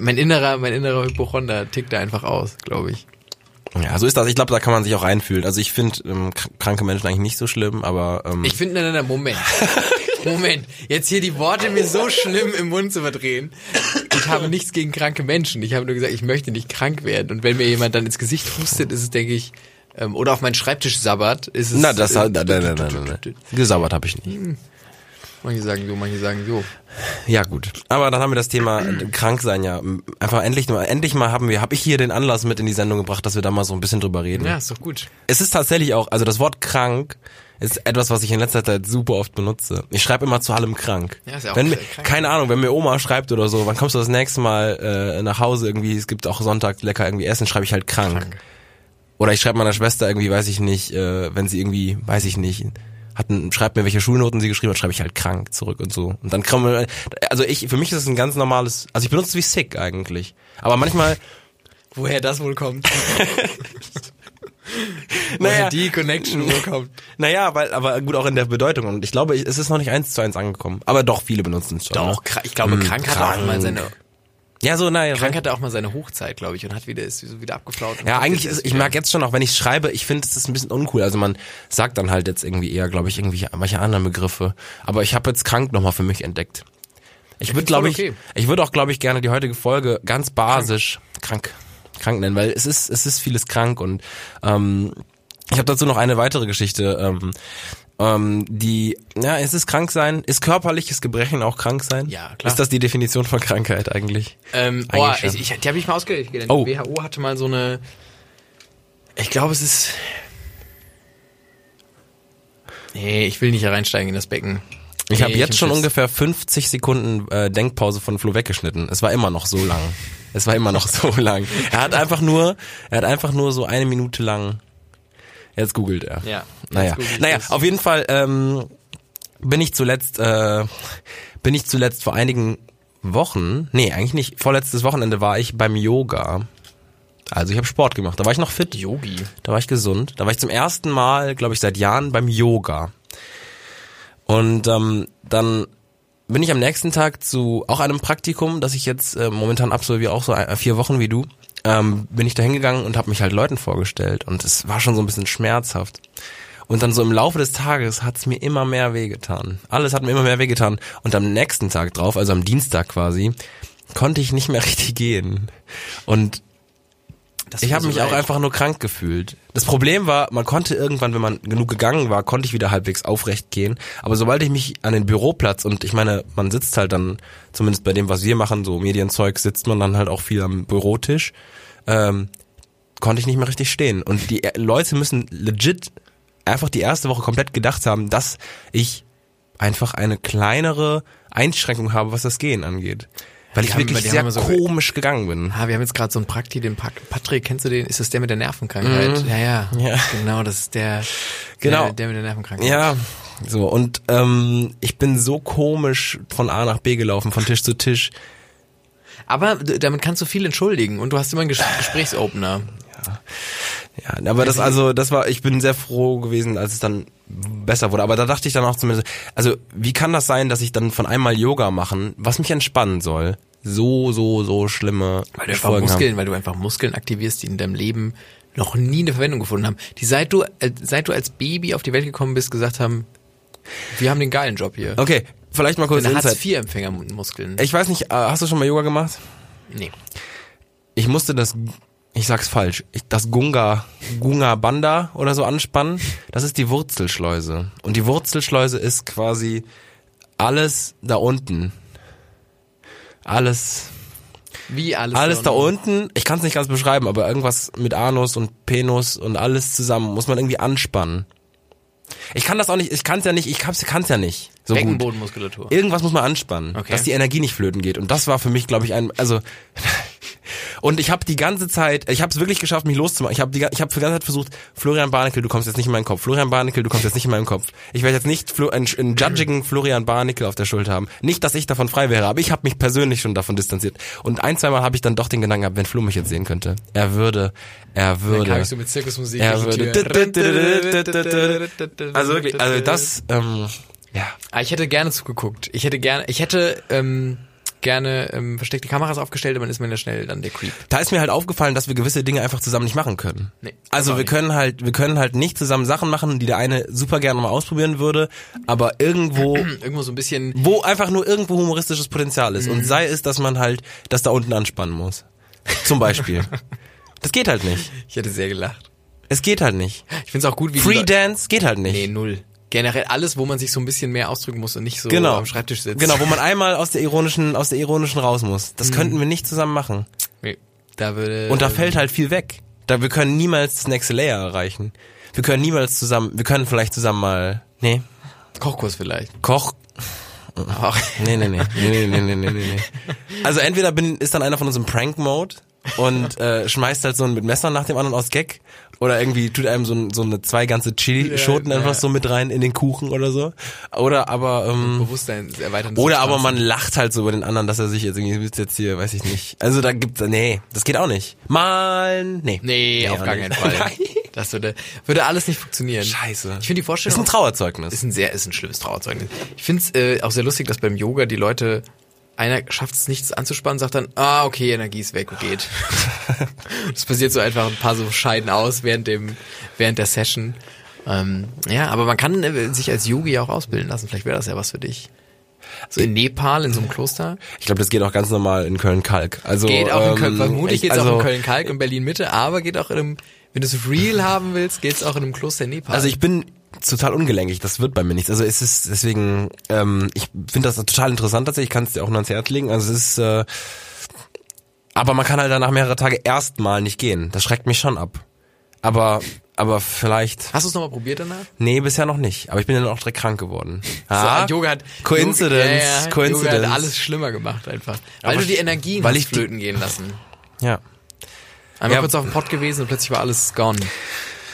mein innerer, mein innerer Hypochonder tickt da einfach aus, glaube ich. Ja, so ist das. Ich glaube, da kann man sich auch reinfühlen. Also ich finde ähm, kr- kranke Menschen eigentlich nicht so schlimm, aber ähm, Ich finde, nein, nein, nein, Moment. (laughs) Moment, jetzt hier die Worte mir so schlimm im Mund zu verdrehen. Ich habe nichts gegen kranke Menschen. Ich habe nur gesagt, ich möchte nicht krank werden. Und wenn mir jemand dann ins Gesicht hustet, ist es, denke ich, ähm, oder auf meinen Schreibtisch sabbert, ist es. na, das äh, nein, nein, nein, nein, nein, nein. Gesabbert habe ich nicht. Manche sagen so, manche sagen so. Ja gut, aber dann haben wir das Thema krank sein ja einfach endlich mal endlich mal haben wir habe ich hier den Anlass mit in die Sendung gebracht, dass wir da mal so ein bisschen drüber reden. Ja, ist doch gut. Es ist tatsächlich auch, also das Wort krank ist etwas, was ich in letzter Zeit super oft benutze. Ich schreibe immer zu allem krank. Ja, ist ja auch wenn mir, krank. keine Ahnung, wenn mir Oma schreibt oder so, wann kommst du das nächste Mal äh, nach Hause irgendwie, es gibt auch Sonntag lecker irgendwie Essen, schreibe ich halt krank. Krank. Oder ich schreibe meiner Schwester irgendwie, weiß ich nicht, äh, wenn sie irgendwie, weiß ich nicht, hat ein, schreibt mir, welche Schulnoten sie geschrieben hat, schreibe ich halt krank zurück und so. Und dann man, also ich, für mich ist es ein ganz normales, also ich benutze es wie sick eigentlich. Aber manchmal, (laughs) Woher das wohl kommt? (laughs) Naja. Woher die Connection wohl kommt. naja, weil, aber gut auch in der Bedeutung. Und ich glaube, es ist noch nicht eins zu eins angekommen. Aber doch, viele benutzen es schon. Doch, kra- ich glaube, Hm, krank hat auch mal seine, Ja, so, naja. krank hatte auch mal seine Hochzeit, glaube ich, und hat wieder, ist so wieder abgeflaut. Ja, eigentlich ist, ich merke jetzt schon auch, wenn ich schreibe, ich finde, es ist ein bisschen uncool. Also man sagt dann halt jetzt irgendwie eher, glaube ich, irgendwie welche anderen Begriffe. Aber ich habe jetzt krank nochmal für mich entdeckt. Ich würde, glaube voll ich, okay. ich würde auch, glaube ich, gerne die heutige Folge ganz basisch krank, krank nennen, weil es ist, es ist vieles krank und ähm, ich habe dazu noch eine weitere Geschichte. Ähm, ähm, die, ja, es ist krank sein. Ist körperliches Gebrechen auch krank sein? Ja, klar. Ist das die Definition von Krankheit eigentlich? Ähm, boah, Eigentlich ich, schon. ich, die habe ich mal ausgerechnet. Oh. Die WHO hatte mal so eine. Ich glaube, es ist. Nee, ich will nicht reinsteigen in das Becken. Ich habe Nee, jetzt hab schon Schiss. ungefähr 50 Sekunden äh, Denkpause von Flo weggeschnitten. Es war immer noch so lang. Es war immer noch (laughs) so lang. Er hat einfach nur, er hat einfach nur so eine Minute lang. Jetzt googelt er. Ja. Naja, naja, auf jeden Fall ähm, bin ich zuletzt, äh, bin ich zuletzt vor einigen Wochen, nee, eigentlich nicht. Vorletztes Wochenende war ich beim Yoga. Also ich habe Sport gemacht. Da war ich noch fit. Yogi. Da war ich gesund. Da war ich zum ersten Mal, glaube ich, seit Jahren beim Yoga. Und ähm, dann bin ich am nächsten Tag zu auch einem Praktikum, das ich jetzt äh, momentan absolviere, auch so ein, vier Wochen wie du, ähm, bin ich da hingegangen und habe mich halt Leuten vorgestellt. Und es war schon so ein bisschen schmerzhaft. Und dann so im Laufe des Tages hat es mir immer mehr wehgetan. Alles hat mir immer mehr wehgetan. Und am nächsten Tag drauf, also am Dienstag quasi, konnte ich nicht mehr (laughs) richtig gehen. Und Das ich habe so mich auch einfach nur krank gefühlt. Das Problem war, man konnte irgendwann, wenn man genug gegangen war, konnte ich wieder halbwegs aufrecht gehen. Aber sobald ich mich an den Büroplatz und ich meine, man sitzt halt dann, zumindest bei dem, was wir machen, so Medienzeug, sitzt man dann halt auch viel am Bürotisch, ähm, konnte ich nicht mehr richtig stehen. Und die äh, Leute müssen legit einfach die erste Woche komplett gedacht haben, dass ich einfach eine kleinere Einschränkung habe, was das Gehen angeht. Weil Die ich haben- wirklich die sehr so- komisch gegangen bin. Ah, wir haben jetzt gerade so einen Prakti, den Pat Patrick, kennst du den? Ist das der mit der Nervenkrankheit? Ja, ja, Mhm. Ja. Genau, das ist der, Genau. der, der mit der Nervenkrankheit. Ja, so und ähm, ich bin so komisch von A nach B gelaufen, von Tisch zu Tisch. Aber damit kannst du viel entschuldigen und du hast immer einen Ges Gesprächsopener. Ja, aber das also, das war, ich bin sehr froh gewesen, als es dann besser wurde. Aber da dachte ich dann auch zumindest, also wie kann das sein, dass ich dann von einmal Yoga machen, was mich entspannen soll, so so so schlimme Weil du einfach Folgen Muskeln, haben. weil du einfach Muskeln aktivierst, die in deinem Leben noch nie eine Verwendung gefunden haben. Die seit du, äh, seit du als Baby auf die Welt gekommen bist, gesagt haben, wir haben den geilen Job hier. Okay, vielleicht mal kurz Insight. Hartz-IV-Empfängermuskeln. Ich weiß nicht, äh, hast du schon mal Yoga gemacht? Nee. Ich musste das, ich sag's falsch, ich, das Gunga, Gunga Banda oder so anspannen. Das ist die Wurzelschleuse. Und die Wurzelschleuse ist quasi alles da unten. Alles, Wie alles. alles da unten. Ich kann es nicht ganz beschreiben, aber irgendwas mit Anus und Penus und alles zusammen muss man irgendwie anspannen. Ich kann das auch nicht, ich kann es ja nicht, ich kann's, kann's ja nicht. So gut. Beckenbodenmuskulatur. Irgendwas muss man anspannen, Okay. dass die Energie nicht flöten geht. Und das war für mich, glaube ich, ein, also (laughs) und ich habe die ganze Zeit, ich habe es wirklich geschafft, mich loszumachen. Ich habe die, ich habe die ganze Zeit versucht, Florian Barnickel, du kommst jetzt nicht in meinen Kopf. Florian Barnickel, du kommst jetzt nicht in meinen Kopf. Ich werde jetzt nicht Flo, einen, einen judgigen Florian Barnickel auf der Schulter haben. Nicht, dass ich davon frei wäre, aber ich habe mich persönlich schon davon distanziert. Und ein, zweimal habe ich dann doch den Gedanken gehabt, wenn Flo mich jetzt sehen könnte, er würde, er Dann würde. kam ich so mit Zirkusmusik er würde. Also wirklich, also das, ähm, ja. Ah, ich hätte gerne zugeguckt. Ich hätte gerne, ich hätte ähm, gerne ähm, versteckte Kameras aufgestellt, aber dann ist man ja schnell dann der Creep. da ist mir halt aufgefallen, dass wir gewisse Dinge einfach zusammen nicht machen können. Nee, also wir nicht. können halt, wir können halt nicht zusammen Sachen machen, die der eine super gerne mal ausprobieren würde, aber irgendwo, (clears throat) Irgendwo so ein bisschen. wo einfach nur irgendwo humoristisches Potenzial ist. Und sei es, dass man halt das da unten anspannen muss. Zum Beispiel. (laughs) das geht halt nicht. Ich hätte sehr gelacht. Es geht halt nicht. Ich finde es auch gut, wie Free Dance geht halt nicht. Nee, null. Generell alles, wo man sich so ein bisschen mehr ausdrücken muss und nicht so genau. am Schreibtisch sitzt. Genau, wo man einmal aus der ironischen, aus der ironischen raus muss. Das könnten wir nicht zusammen machen. Nee, da würde. Und da fällt halt viel weg. Da wir können niemals das nächste Layer erreichen. Wir können niemals zusammen, wir können vielleicht zusammen mal, nee, Kochkurs vielleicht. Koch, Ach, nee, nee, nee, nee, nee, nee, nee, nee, nee. Also entweder bin, ist dann einer von uns im Prank-Mode und äh, schmeißt halt so ein mit Messern nach dem anderen aus Gag oder irgendwie tut einem so, ein, so eine zwei ganze Chili-Schoten Ja, einfach ja. so mit rein in den Kuchen oder so. Oder aber, ähm, Bewusstsein erweitern. oder aber man lacht halt so über den anderen, dass er sich jetzt irgendwie willst jetzt hier, weiß ich nicht. Also da gibt's, nee, das geht auch nicht. Mal, nee. Nee, auf auch gar keinen Fall. (laughs) Nein. Das würde, würde alles nicht funktionieren. Scheiße. Ich finde die Das Vorstellung. ist ein Trauerzeugnis. ist ein sehr, ist ein schlimmes Trauerzeugnis. Ich finde es äh, auch sehr lustig, dass beim Yoga die Leute, einer schafft es nichts anzuspannen, sagt dann, ah, okay, Energie ist weg und geht. (laughs) das passiert so einfach, ein paar so scheiden aus während dem, während der Session. Ähm, ja, aber man kann äh, sich als Yogi auch ausbilden lassen. Vielleicht wäre das ja was für dich. So in Nepal, in so einem Kloster. Ich glaube, das geht auch ganz normal in Köln-Kalk. Also, Geht auch in Köln, ähm, vermutlich ich- geht es also, auch in Köln-Kalk und Berlin-Mitte, aber geht auch in einem, wenn du es real haben willst, geht es auch in einem Kloster in Nepal. Also ich bin total ungelenkig, das wird bei mir nichts. Also es ist deswegen, ähm, ich finde das total interessant tatsächlich, ich kann es dir auch nur ans Herz legen. Also es ist, äh, aber man kann halt danach mehrere Tage erstmal nicht gehen. Das schreckt mich schon ab. Aber, aber vielleicht, Hast du es nochmal probiert danach? nee, bisher noch nicht. Aber ich bin dann auch direkt krank geworden. So, Yoga hat Coincidence, Yoga, ja, ja, Coincidence. Yoga hat alles schlimmer gemacht einfach. Weil Aber du die Energien weil ich flöten gehen lassen. Ja. Einmal Ja. kurz auf den Pott gewesen und plötzlich war alles gone.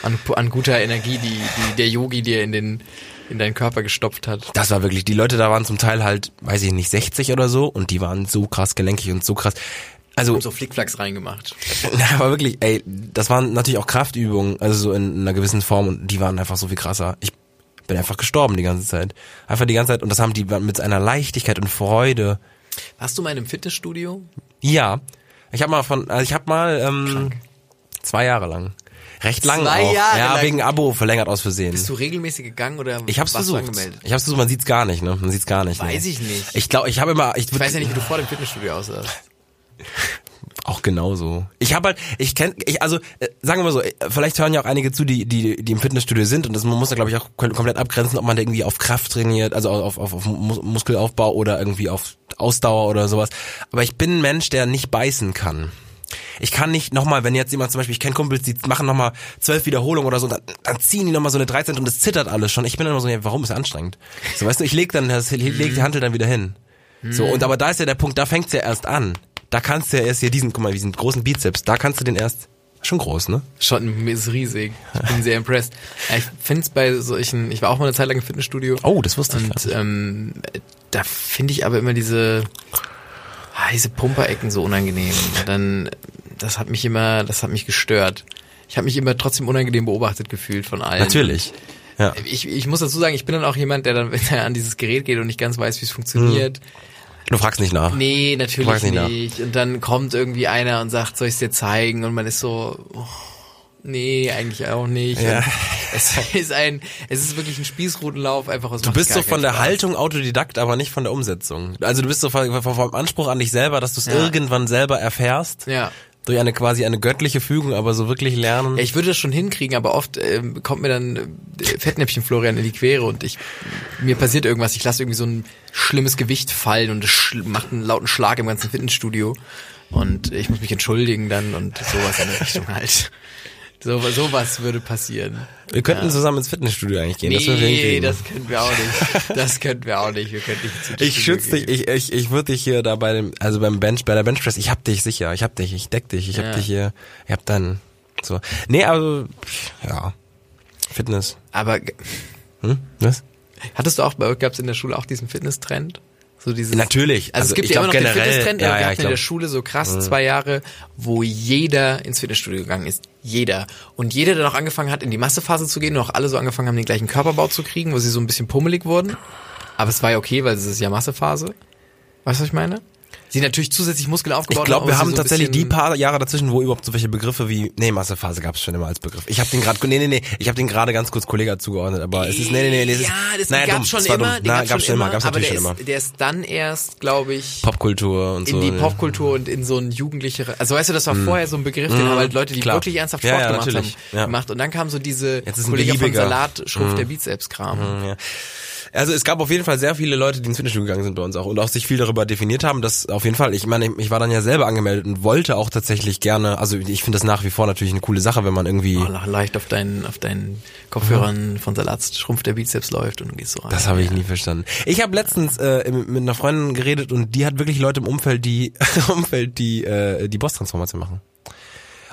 An, an guter Energie, die, die der Yogi dir in den in deinen Körper gestopft hat. Das war wirklich, die Leute da waren zum Teil halt, weiß ich nicht, 60 oder so und die waren so krass gelenkig und so krass. Also, Und so Flickflacks reingemacht. (laughs) Ja, aber wirklich, ey, das waren natürlich auch Kraftübungen, also so in einer gewissen Form und die waren einfach so viel krasser. Ich bin einfach gestorben die ganze Zeit. Einfach die ganze Zeit und das haben die mit einer Leichtigkeit und Freude. Warst du mal in einem Fitnessstudio? Ja, ich habe mal von, also ich habe mal ähm, zwei Jahre lang, recht lang Zwei auch, Jahre ja lang? wegen Abo verlängert aus Versehen. Bist du regelmäßig gegangen oder ich hab's warst versucht. angemeldet? Ich hab's versucht, man sieht's gar nicht, ne? Man sieht's gar nicht. Weiß ne? ich nicht. Ich glaube, ich habe immer, ich, Ich weiß ja nicht, wie du vor dem Fitnessstudio aussahst. (laughs) Auch genauso. Ich habe halt, ich kenne, ich, also äh, sagen wir mal so, äh, vielleicht hören ja auch einige zu, die die die im Fitnessstudio sind und das man muss ja glaube ich auch kom- komplett abgrenzen, ob man da irgendwie auf Kraft trainiert, also auf auf, auf Mus Muskelaufbau oder irgendwie auf Ausdauer oder sowas. Aber ich bin ein Mensch, der nicht beißen kann. Ich kann nicht nochmal, wenn jetzt jemand zum Beispiel, ich kenne Kumpels, die machen nochmal zwölf Wiederholungen oder so, und dann, dann ziehen die nochmal so eine 13 und es zittert alles schon. Ich bin dann immer so, ja, warum ist das anstrengend? So, weißt du, ich leg dann, das, leg die Handel dann wieder hin. So, und aber da ist ja der Punkt, da fängt's ja erst an. Da kannst du ja erst hier diesen, guck mal, diesen großen Bizeps, da kannst du den erst, schon groß, ne? Schon ist riesig. Ich bin sehr impressed. Ich finde es bei solchen, ich war auch mal eine Zeit lang im Fitnessstudio. Oh, das wusste ich. Und ähm, da finde ich aber immer diese, ah, diese Pumperecken so unangenehm. Und dann, das hat mich immer, das hat mich gestört. Ich habe mich immer trotzdem unangenehm beobachtet gefühlt von allen. Natürlich. Ja. Ich, ich muss dazu sagen, ich bin dann auch jemand, der dann, (laughs) wenn er an dieses Gerät geht und nicht ganz weiß, wie es funktioniert. Du fragst nicht nach. Nee, natürlich nicht nicht. Und dann kommt irgendwie einer und sagt, soll ich es dir zeigen? Und man ist so, oh, nee, eigentlich auch nicht. Ja. Und Es (laughs) ist ein, es ist wirklich ein Spießrutenlauf, einfach aus Du bist so von der Haltung Autodidakt, aber nicht von der Umsetzung. Also du bist so vom, vom vom Anspruch an dich selber, dass du es Ja. irgendwann selber erfährst. Ja. Durch eine quasi eine göttliche Fügung, aber so wirklich lernen. Ich würde das schon hinkriegen, aber oft ähm, kommt mir dann äh, Fettnäpfchen Florian in die Quere und ich mir passiert irgendwas. Ich lasse irgendwie so ein schlimmes Gewicht fallen und es macht einen lauten Schlag im ganzen Fitnessstudio und ich muss mich entschuldigen dann und sowas in der Richtung halt. So, sowas würde passieren. Wir könnten zusammen ins Fitnessstudio eigentlich gehen. das würden wir Nee, das können wir auch nicht. (laughs) Das könnten wir auch nicht. Wir könnten nicht ins Ich schütze dich, ich, ich, ich würde dich hier da bei dem, also beim Bench, bei der Benchpress, ich hab dich sicher, ich hab dich, ich deck dich, ich hab Ja. dich hier, ich hab dann, so. Nee, also, ja. Fitness. Aber Hm? Was? hattest du auch, bei euch gab es in der Schule auch diesen Fitness-Trend? So dieses, Natürlich. Also, Also es gibt ja immer noch glaub den generell- Fitness-Trend, ja, aber wir ja, hatten ich in der glaub- Mhm. Schule so krass zwei Jahre, wo jeder ins Fitnessstudio gegangen ist. Jeder. Und jeder, der noch angefangen hat, in die Massephase zu gehen und auch alle so angefangen haben, den gleichen Körperbau zu kriegen, wo sie so ein bisschen pummelig wurden. Aber es war ja okay, weil es ist ja Massephase. Weißt du, was ich meine? Sie natürlich zusätzlich Muskeln aufgebaut Ich glaube, haben, wir haben so tatsächlich die paar Jahre dazwischen, wo überhaupt so welche Begriffe wie nee Massephase gab es schon immer als Begriff. Ich habe den gerade nee nee nee, ich habe den gerade ganz kurz Kollege zugeordnet, aber es ist nee nee nee, es ist, ja, das naja, gab's dumm, schon immer, den Na, gab's, gab's schon immer, gab's natürlich der schon immer. ist, der ist dann erst, glaube ich, Popkultur und in so. die ne? Popkultur und in so ein jugendlichere, also weißt du, das war vorher so ein Begriff, den haben halt Leute, die wirklich ernsthaft Sport ja, gemacht haben, gemacht und dann kam so diese Kollege von. Salat, Schrumpf der Bizeps-Kram. Ja. Also es gab auf jeden Fall sehr viele Leute, die ins Fitnessstudio gegangen sind bei uns auch und auch sich viel darüber definiert haben, dass auf jeden Fall, ich meine, ich war dann ja selber angemeldet und wollte auch tatsächlich gerne, also ich finde das nach wie vor natürlich eine coole Sache, wenn man irgendwie, Oh, leicht auf deinen, auf deinen Kopfhörern von Salat Schrumpf der Bizeps läuft und du gehst so rein. das habe ich nie verstanden. Ich habe letztens äh, mit mit einer Freundin geredet und die hat wirklich Leute im Umfeld, die (laughs) Umfeld, die äh, die Boss-Transformation machen.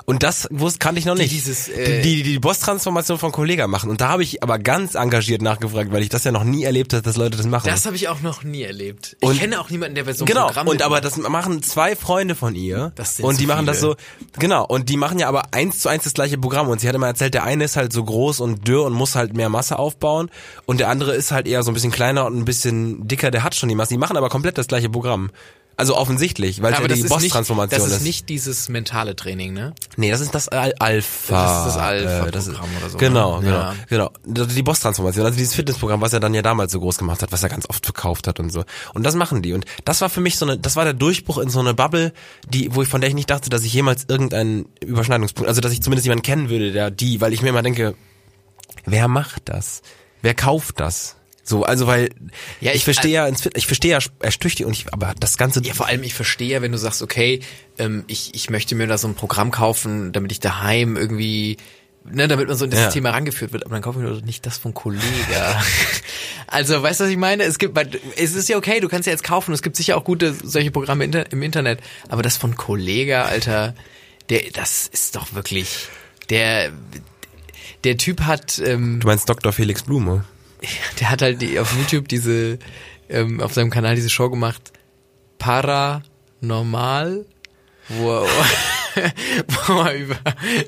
Und das wusste, kannte ich noch nicht. dieses, äh, die, die, die Boss-Transformation von Kollega machen. Und da habe ich aber ganz engagiert nachgefragt, weil ich das ja noch nie erlebt habe, dass Leute das machen. Das habe ich auch noch nie erlebt. Ich Und- kenne auch niemanden, der bei so einem genau, Programm und aber das machen zwei Freunde von ihr Das sind und die machen das so, genau, und die machen ja aber eins zu eins das gleiche Programm und sie hat immer erzählt, der eine ist halt so groß und dürr und muss halt mehr Masse aufbauen und der andere ist halt eher so ein bisschen kleiner und ein bisschen dicker, der hat schon die Masse, die machen aber komplett das gleiche Programm. Also offensichtlich, weil es aber ja die ist, Boss-Transformation das ist. ist nicht dieses mentale Training, ne? Nee, das ist das Al Alpha. Das ist das Alpha-Programm äh, ist- oder so, Genau, ne? genau, Ja. genau. Das ist Die Boss-Transformation, also dieses Fitnessprogramm, was er dann ja damals so groß gemacht hat, was er ganz oft verkauft hat und so. Und das machen die. Und das war für mich so eine, das war der Durchbruch in so eine Bubble, die, wo ich von der ich nicht dachte, dass ich jemals irgendeinen Überschneidungspunkt, also dass ich zumindest jemanden kennen würde, der die, weil ich mir immer denke, wer macht das? Wer kauft das? So, also weil Ja, ich, ich- verstehe ja ich verstehe ja erstüchtig und ich, aber das ganze Ja, vor allem, ich verstehe ja, wenn du sagst, okay, ähm, ich, ich möchte mir da so ein Programm kaufen, damit ich daheim irgendwie, ne, damit man so in dieses Ja. Thema rangeführt wird, aber dann kaufe ich mir doch nicht das von Kollega. (laughs) also, weißt du, was ich meine? Es gibt, es ist ja okay, du kannst ja jetzt kaufen, es gibt sicher auch gute solche Programme im Internet, aber das von Kollega, Alter, der, das ist doch wirklich, der, der Typ hat, ähm, du meinst Dr. Felix Blume. (laughs) der hat halt die, auf YouTube diese, ähm, auf seinem Kanal diese Show gemacht, Paranormal, wo er, (laughs) wo er über,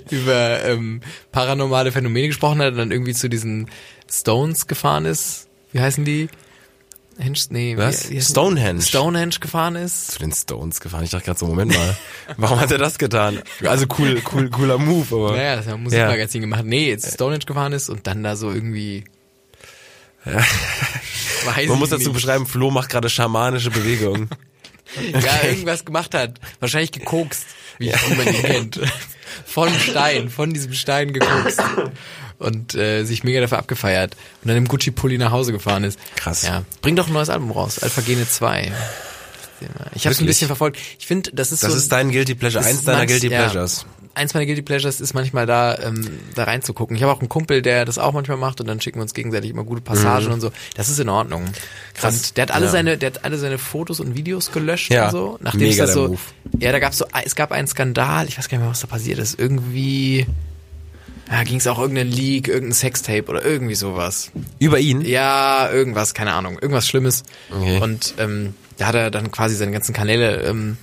über ähm, paranormale Phänomene gesprochen hat und dann irgendwie zu diesen Stones gefahren ist. Wie heißen die? Henge, nee, Was? Wie, wie Stonehenge. Stonehenge gefahren ist. zu den Stones gefahren. Ich dachte gerade so, Moment mal, (laughs) warum hat er das getan? Also cool, cool, cooler Move, aber. Naja, das hat ein Musikmagazin gemacht. Nee, jetzt Stonehenge gefahren ist und dann da so irgendwie. Man muss dazu nicht. beschreiben, Flo macht gerade schamanische Bewegungen. (laughs) Ja, irgendwas gemacht hat. Wahrscheinlich gekokst, wie, wie man ihn kennt. Von Stein, von diesem Stein gekokst. Und äh, sich mega dafür abgefeiert. Und dann im Gucci-Pulli nach Hause gefahren ist. Krass. Ja. Bring doch ein neues Album raus. Alpha Gene 2. Ich habe es ein bisschen verfolgt. Ich finde, das ist Das so... ist dein Guilty Pleasure, das eins deiner Guilty ja, Pleasures. Eins meiner Guilty Pleasures ist manchmal da, ähm, da reinzugucken. Ich habe auch einen Kumpel, der das auch manchmal macht und dann schicken wir uns gegenseitig immer gute Passagen und so. Das ist in Ordnung. Mhm. Krass. Und der hat alle Ja. seine, der hat alle seine Fotos und Videos gelöscht Ja. und so. Nachdem Mega es das so, Move. ja, da gab's so, es gab einen Skandal. Ich weiß gar nicht mehr, was da passiert ist. Irgendwie, ja, ging es auch irgendeinen Leak, irgendein Sextape oder irgendwie sowas. Über ihn? Ja, irgendwas, keine Ahnung, irgendwas Schlimmes. Okay. Und ähm, da hat er dann quasi seine ganzen Kanäle ähm,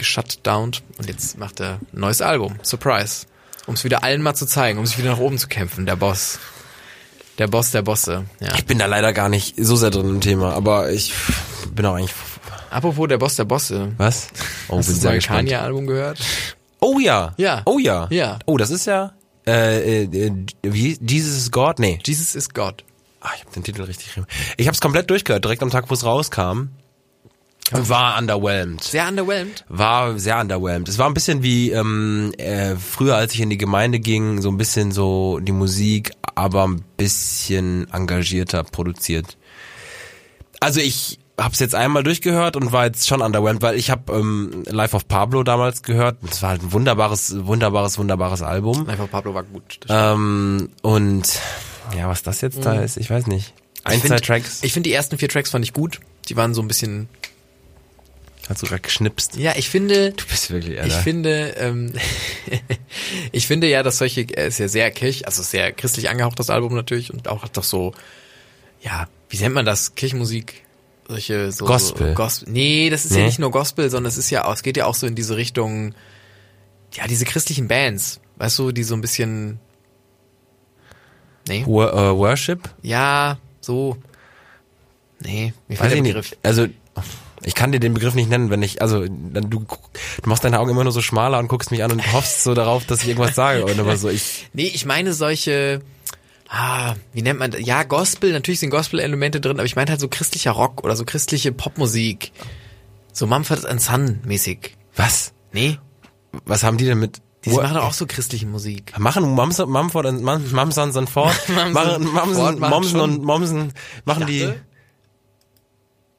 geshutdownt und jetzt macht er ein neues Album. Surprise. Um es wieder allen mal zu zeigen, um sich wieder nach oben zu kämpfen. Der Boss. Der Boss der Bosse. Ja. Ich bin da leider gar nicht so sehr drin im Thema, aber ich bin auch eigentlich. Apropos der Boss der Bosse. Was? Oh, Hast du bin neue gespannt. Kanye-Album gehört? Oh ja. Ja. Oh ja. Ja. Oh, das ist ja. Äh, äh, wie, Jesus is God? Nee. Jesus is God. Ah, ich habe den Titel richtig geschrieben. Ich habe es komplett durchgehört, direkt am Tag, wo es rauskam. War underwhelmed. Sehr underwhelmed. War sehr underwhelmed. Es war ein bisschen wie ähm, äh, früher, als ich in die Gemeinde ging, so ein bisschen so die Musik, aber ein bisschen engagierter produziert. Also ich hab's jetzt einmal durchgehört und war jetzt schon underwhelmed, weil ich habe ähm, Life of Pablo damals gehört. Das war halt ein wunderbares, wunderbares, wunderbares Album. Einfach Pablo war gut. Ähm, und ja, was das jetzt da ist, ich weiß nicht. Ein, ich zwei find- Tracks Ich finde die ersten vier Tracks fand ich gut. Die waren so ein bisschen. Du gerade geschnipst. Ja, ich finde. Du bist wirklich, Ich Alter. finde, ähm, (laughs) ich finde ja, dass solche, er ist ja sehr kirch, also sehr christlich angehaucht, das Album natürlich, und auch hat doch so, ja, wie nennt man das? Kirchenmusik? Solche, so, Gospel. So Gospel. Nee, das ist ja Nee? nicht nur Gospel, sondern es ist ja auch, es geht ja auch so in diese Richtung, ja, diese christlichen Bands, weißt du, die so ein bisschen, nee, Wor äh, Worship? ja, so, nee, mir Weiß ich der Begriff. nicht. Also ich kann dir den Begriff nicht nennen, wenn ich, also dann, du, du machst deine Augen immer nur so schmaler und guckst mich an und hoffst so darauf, dass ich irgendwas sage. Und aber so, ich, (laughs) Nee, ich meine solche, ah, wie nennt man das? Ja, Gospel, natürlich sind Gospel-Elemente drin, aber ich meine halt so christlicher Rock oder so christliche Popmusik. So Mumford Son mäßig. was? Nee, Was haben die denn mit? die machen doch auch so christliche Musik. Machen Mumford und Mum- Mumsons und Ford, Mumsen- machen Ford Mumsen, machen Momsen und Momsen, machen die,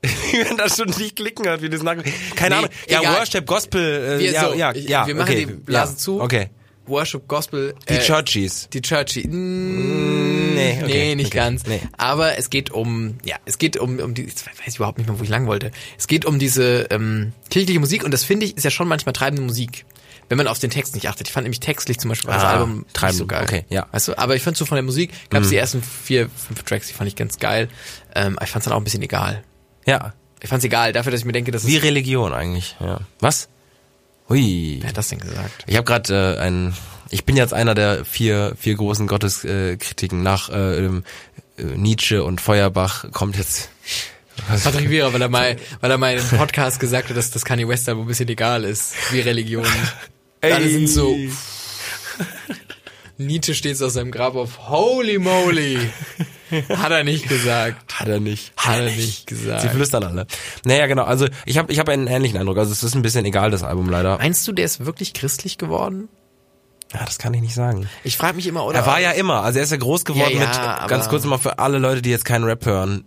dachte- (laughs) wenn das schon nicht klicken hat, wie das nach, keine Nee, Ahnung. Ja, egal. Worship, Gospel, äh, Wir, ja, so, ja, ja, wir machen okay, die Blasen ja, zu. Okay. Worship, Gospel. Die äh, Churchies. Die Churchy. Mm, nee, nee, okay, nicht okay, ganz. nee. Aber es geht um, ja, es geht um, um die, jetzt weiß ich überhaupt nicht mehr, wo ich lang wollte. Es geht um diese ähm, kirchliche Musik und das finde ich ist ja schon manchmal treibende Musik. Wenn man auf den Text nicht achtet. Ich fand nämlich textlich zum Beispiel das Ah, Album treibend, nicht so geil. okay, ja. Mhm. Weißt du, aber ich fand so von der Musik, gab es die ersten vier, fünf Tracks, die fand ich ganz geil. Ähm, ich fand es dann auch ein bisschen egal. Ja. Ich fand es egal, dafür, dass ich mir denke, das Wie ist, Religion eigentlich, ja. Was? Hui. wer hat das denn gesagt? Ich habe gerade äh, ein, ich bin jetzt einer der vier vier großen Gotteskritiken äh, nach äh, äh, Nietzsche und Feuerbach kommt jetzt. (laughs) Patrick Wierer, weil er mal, weil er mal in einem Podcast gesagt hat, dass das Kanye West Album ein bisschen egal ist, wie Religion. (laughs) Alle sind so, (laughs) Nietzsche steht so aus seinem Grab auf, holy moly. (laughs) Hat er nicht gesagt. Hat er nicht. Hat er nicht Sie gesagt. flüstern alle. Naja, genau. Also ich habe ich hab einen ähnlichen Eindruck. Also es ist ein bisschen egal, das Album leider. Meinst du, der ist wirklich christlich geworden? Ja, das kann ich nicht sagen. Ich frage mich immer, oder? Er war ja immer. Also er ist ja groß geworden Ja, ja, mit, ganz kurz mal für alle Leute, die jetzt keinen Rap hören,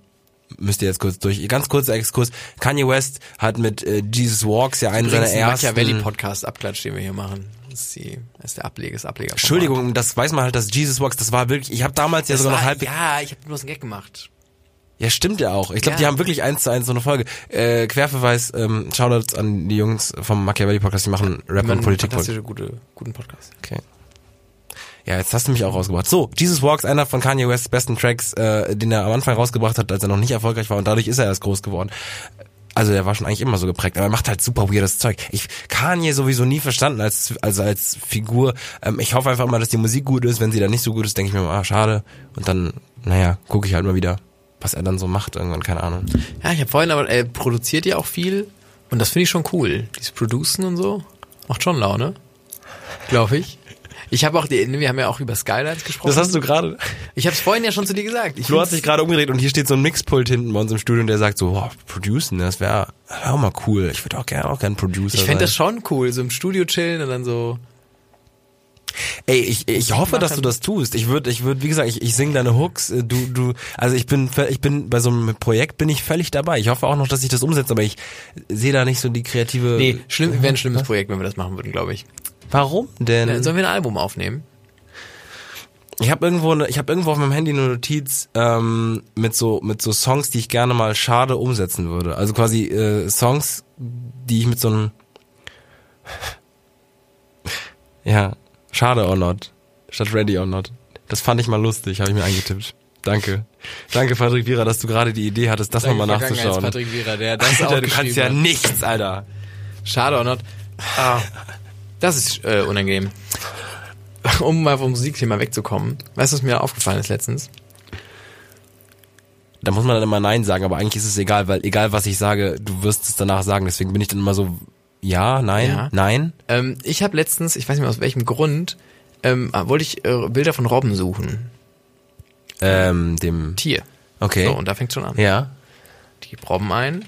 müsst ihr jetzt kurz durch. Ganz kurzer Exkurs. Kanye West hat mit äh, Jesus Walks ja einen seiner ersten... Machiavelli-Podcast-Abklatsch, den wir hier machen. Das ist, die, das ist der Ableger, das Ableger. Entschuldigung, das weiß man halt, dass Jesus Walks, das war wirklich, ich habe damals ja Das sogar war, noch halb... ja, ich habe bloß einen Gag gemacht. Ja, stimmt ja auch. Ich glaube, Ja. die haben wirklich eins zu eins so eine Folge. Äh, Querverweis, ähm, Shoutouts an die Jungs vom Machiavelli Podcast, die machen Rap und Politik. fantastische, gute, guten Podcast. Okay. Ja, jetzt hast du mich auch rausgebracht. So, Jesus Walks, einer von Kanye Wests besten Tracks, äh, den er am Anfang rausgebracht hat, als er noch nicht erfolgreich war und dadurch ist er erst groß geworden. Also er war schon eigentlich immer so geprägt, aber er macht halt super weirdes Zeug. Ich Kanye sowieso nie verstanden als also als Figur. Ähm, ich hoffe einfach mal, dass die Musik gut ist. Wenn sie dann nicht so gut ist, denke ich mir mal, ah, schade. Und dann, naja, gucke ich halt mal wieder, was er dann so macht irgendwann, keine Ahnung. Ja, ich habe vorhin, aber er produziert ja auch viel und das finde ich schon cool. Dieses Producen und so macht schon Laune, glaube ich. Ich habe auch, die, wir haben ja auch über Skylines gesprochen. Das hast du gerade. ich habe es vorhin ja schon zu dir gesagt. Ich Flo hat sich gerade umgedreht und hier steht so ein Mixpult hinten bei uns im Studio und der sagt so, wow, producen, das wäre wär auch mal cool. Ich würde auch gerne auch gern Producer ich fände das schon cool, so im Studio chillen und dann so. Ey, ich, ich hoffe, dass du das tust. Ich würde, ich würde, wie gesagt, ich, ich sing deine Hooks. äh, Du, du, also ich bin, ich bin bei so einem Projekt bin ich völlig dabei. Ich hoffe auch noch, dass ich das umsetze, aber ich sehe da nicht so die kreative. Nee, schlimm, wäre ein schlimmes Projekt, wenn wir das machen würden, glaube ich. Warum denn? Sollen wir ein Album aufnehmen? Ich habe irgendwo, eine, ich habe irgendwo auf meinem Handy eine Notiz ähm, mit so mit so Songs, die ich gerne mal schade umsetzen würde. Also quasi äh, Songs, die ich mit so einem (laughs) ja schade or not statt ready or not. Das fand ich mal lustig, habe ich mir eingetippt. Danke, danke Patrick Vierer, dass du gerade die Idee hattest, das nochmal nachzuschauen. Patrick Wierer, der das Alter, auch du kannst ja hat. nichts, Alter. Schade or not. Ah, das ist äh, unangenehm. (laughs) Um mal vom Musikthema wegzukommen. Weißt du, was mir aufgefallen ist letztens? Da muss man dann immer Nein sagen, aber eigentlich ist es egal, weil egal was ich sage, du wirst es danach sagen. Deswegen bin ich dann immer so, ja, nein, Ja. nein. Ähm, ich habe letztens, ich weiß nicht mehr aus welchem Grund, ähm, wollte ich äh, Bilder von Robben suchen. Ähm, dem, Tier. okay. So, und da fängt schon an. Ja. Die Robben ein.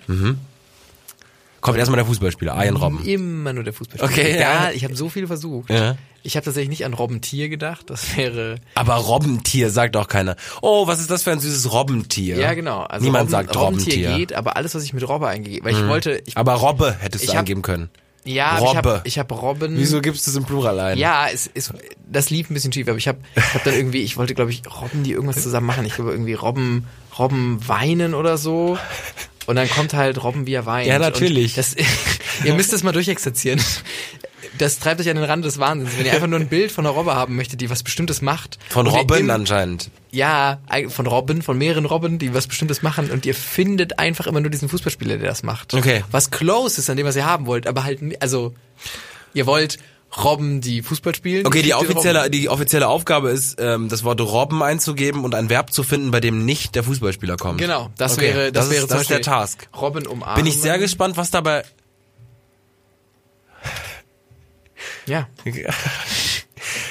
Kommt erstmal der Fußballspieler, Arjen Robben. Immer nur der Fußballspieler. Okay, Egal, ja. ich habe so viel versucht. Ja. Ich habe tatsächlich nicht an Robbentier gedacht. Das wäre Aber Robbentier sagt auch keiner. Oh, was ist das für ein süßes Robbentier? ja genau. Also Niemand Robben, sagt Robbentier Robbentier. Mhm. geht, aber alles, was ich mit Robbe eingegeben, weil ich wollte, ich, Aber Robbe hättest du hab- angeben können. ja, aber ich Robbe. habe ich hab Robben. Wieso gibst du es im Plural ein? Ja, es ist das lief ein bisschen schief, aber ich habe ich hab dann irgendwie, ich wollte glaube ich Robben, die irgendwas zusammen machen. Ich glaube irgendwie Robben Robben weinen oder so. Und dann kommt halt Robben wie er weint. Ja, natürlich. Das, (laughs) ihr müsst das mal durchexerzieren. Das treibt euch an den Rand des Wahnsinns. Wenn ihr einfach nur ein Bild von einer Robbe haben möchtet, die was Bestimmtes macht. Von Robben im- anscheinend. Ja, von Robben, von mehreren Robben, die was Bestimmtes machen und ihr findet einfach immer nur diesen Fußballspieler, der das macht. Okay. Was close ist an dem, was ihr haben wollt, aber halt, also, ihr wollt Robben, die Fußball spielen. Okay, die offizielle, Robben. die offizielle Aufgabe ist, ähm, das Wort Robben einzugeben und ein Verb zu finden, bei dem nicht der Fußballspieler kommt. Genau, das Okay, wäre, das, das wäre ist, zum das ist der Beispiel Task. Robben umarmen. Bin ich sehr gespannt, was dabei. Ja. (laughs)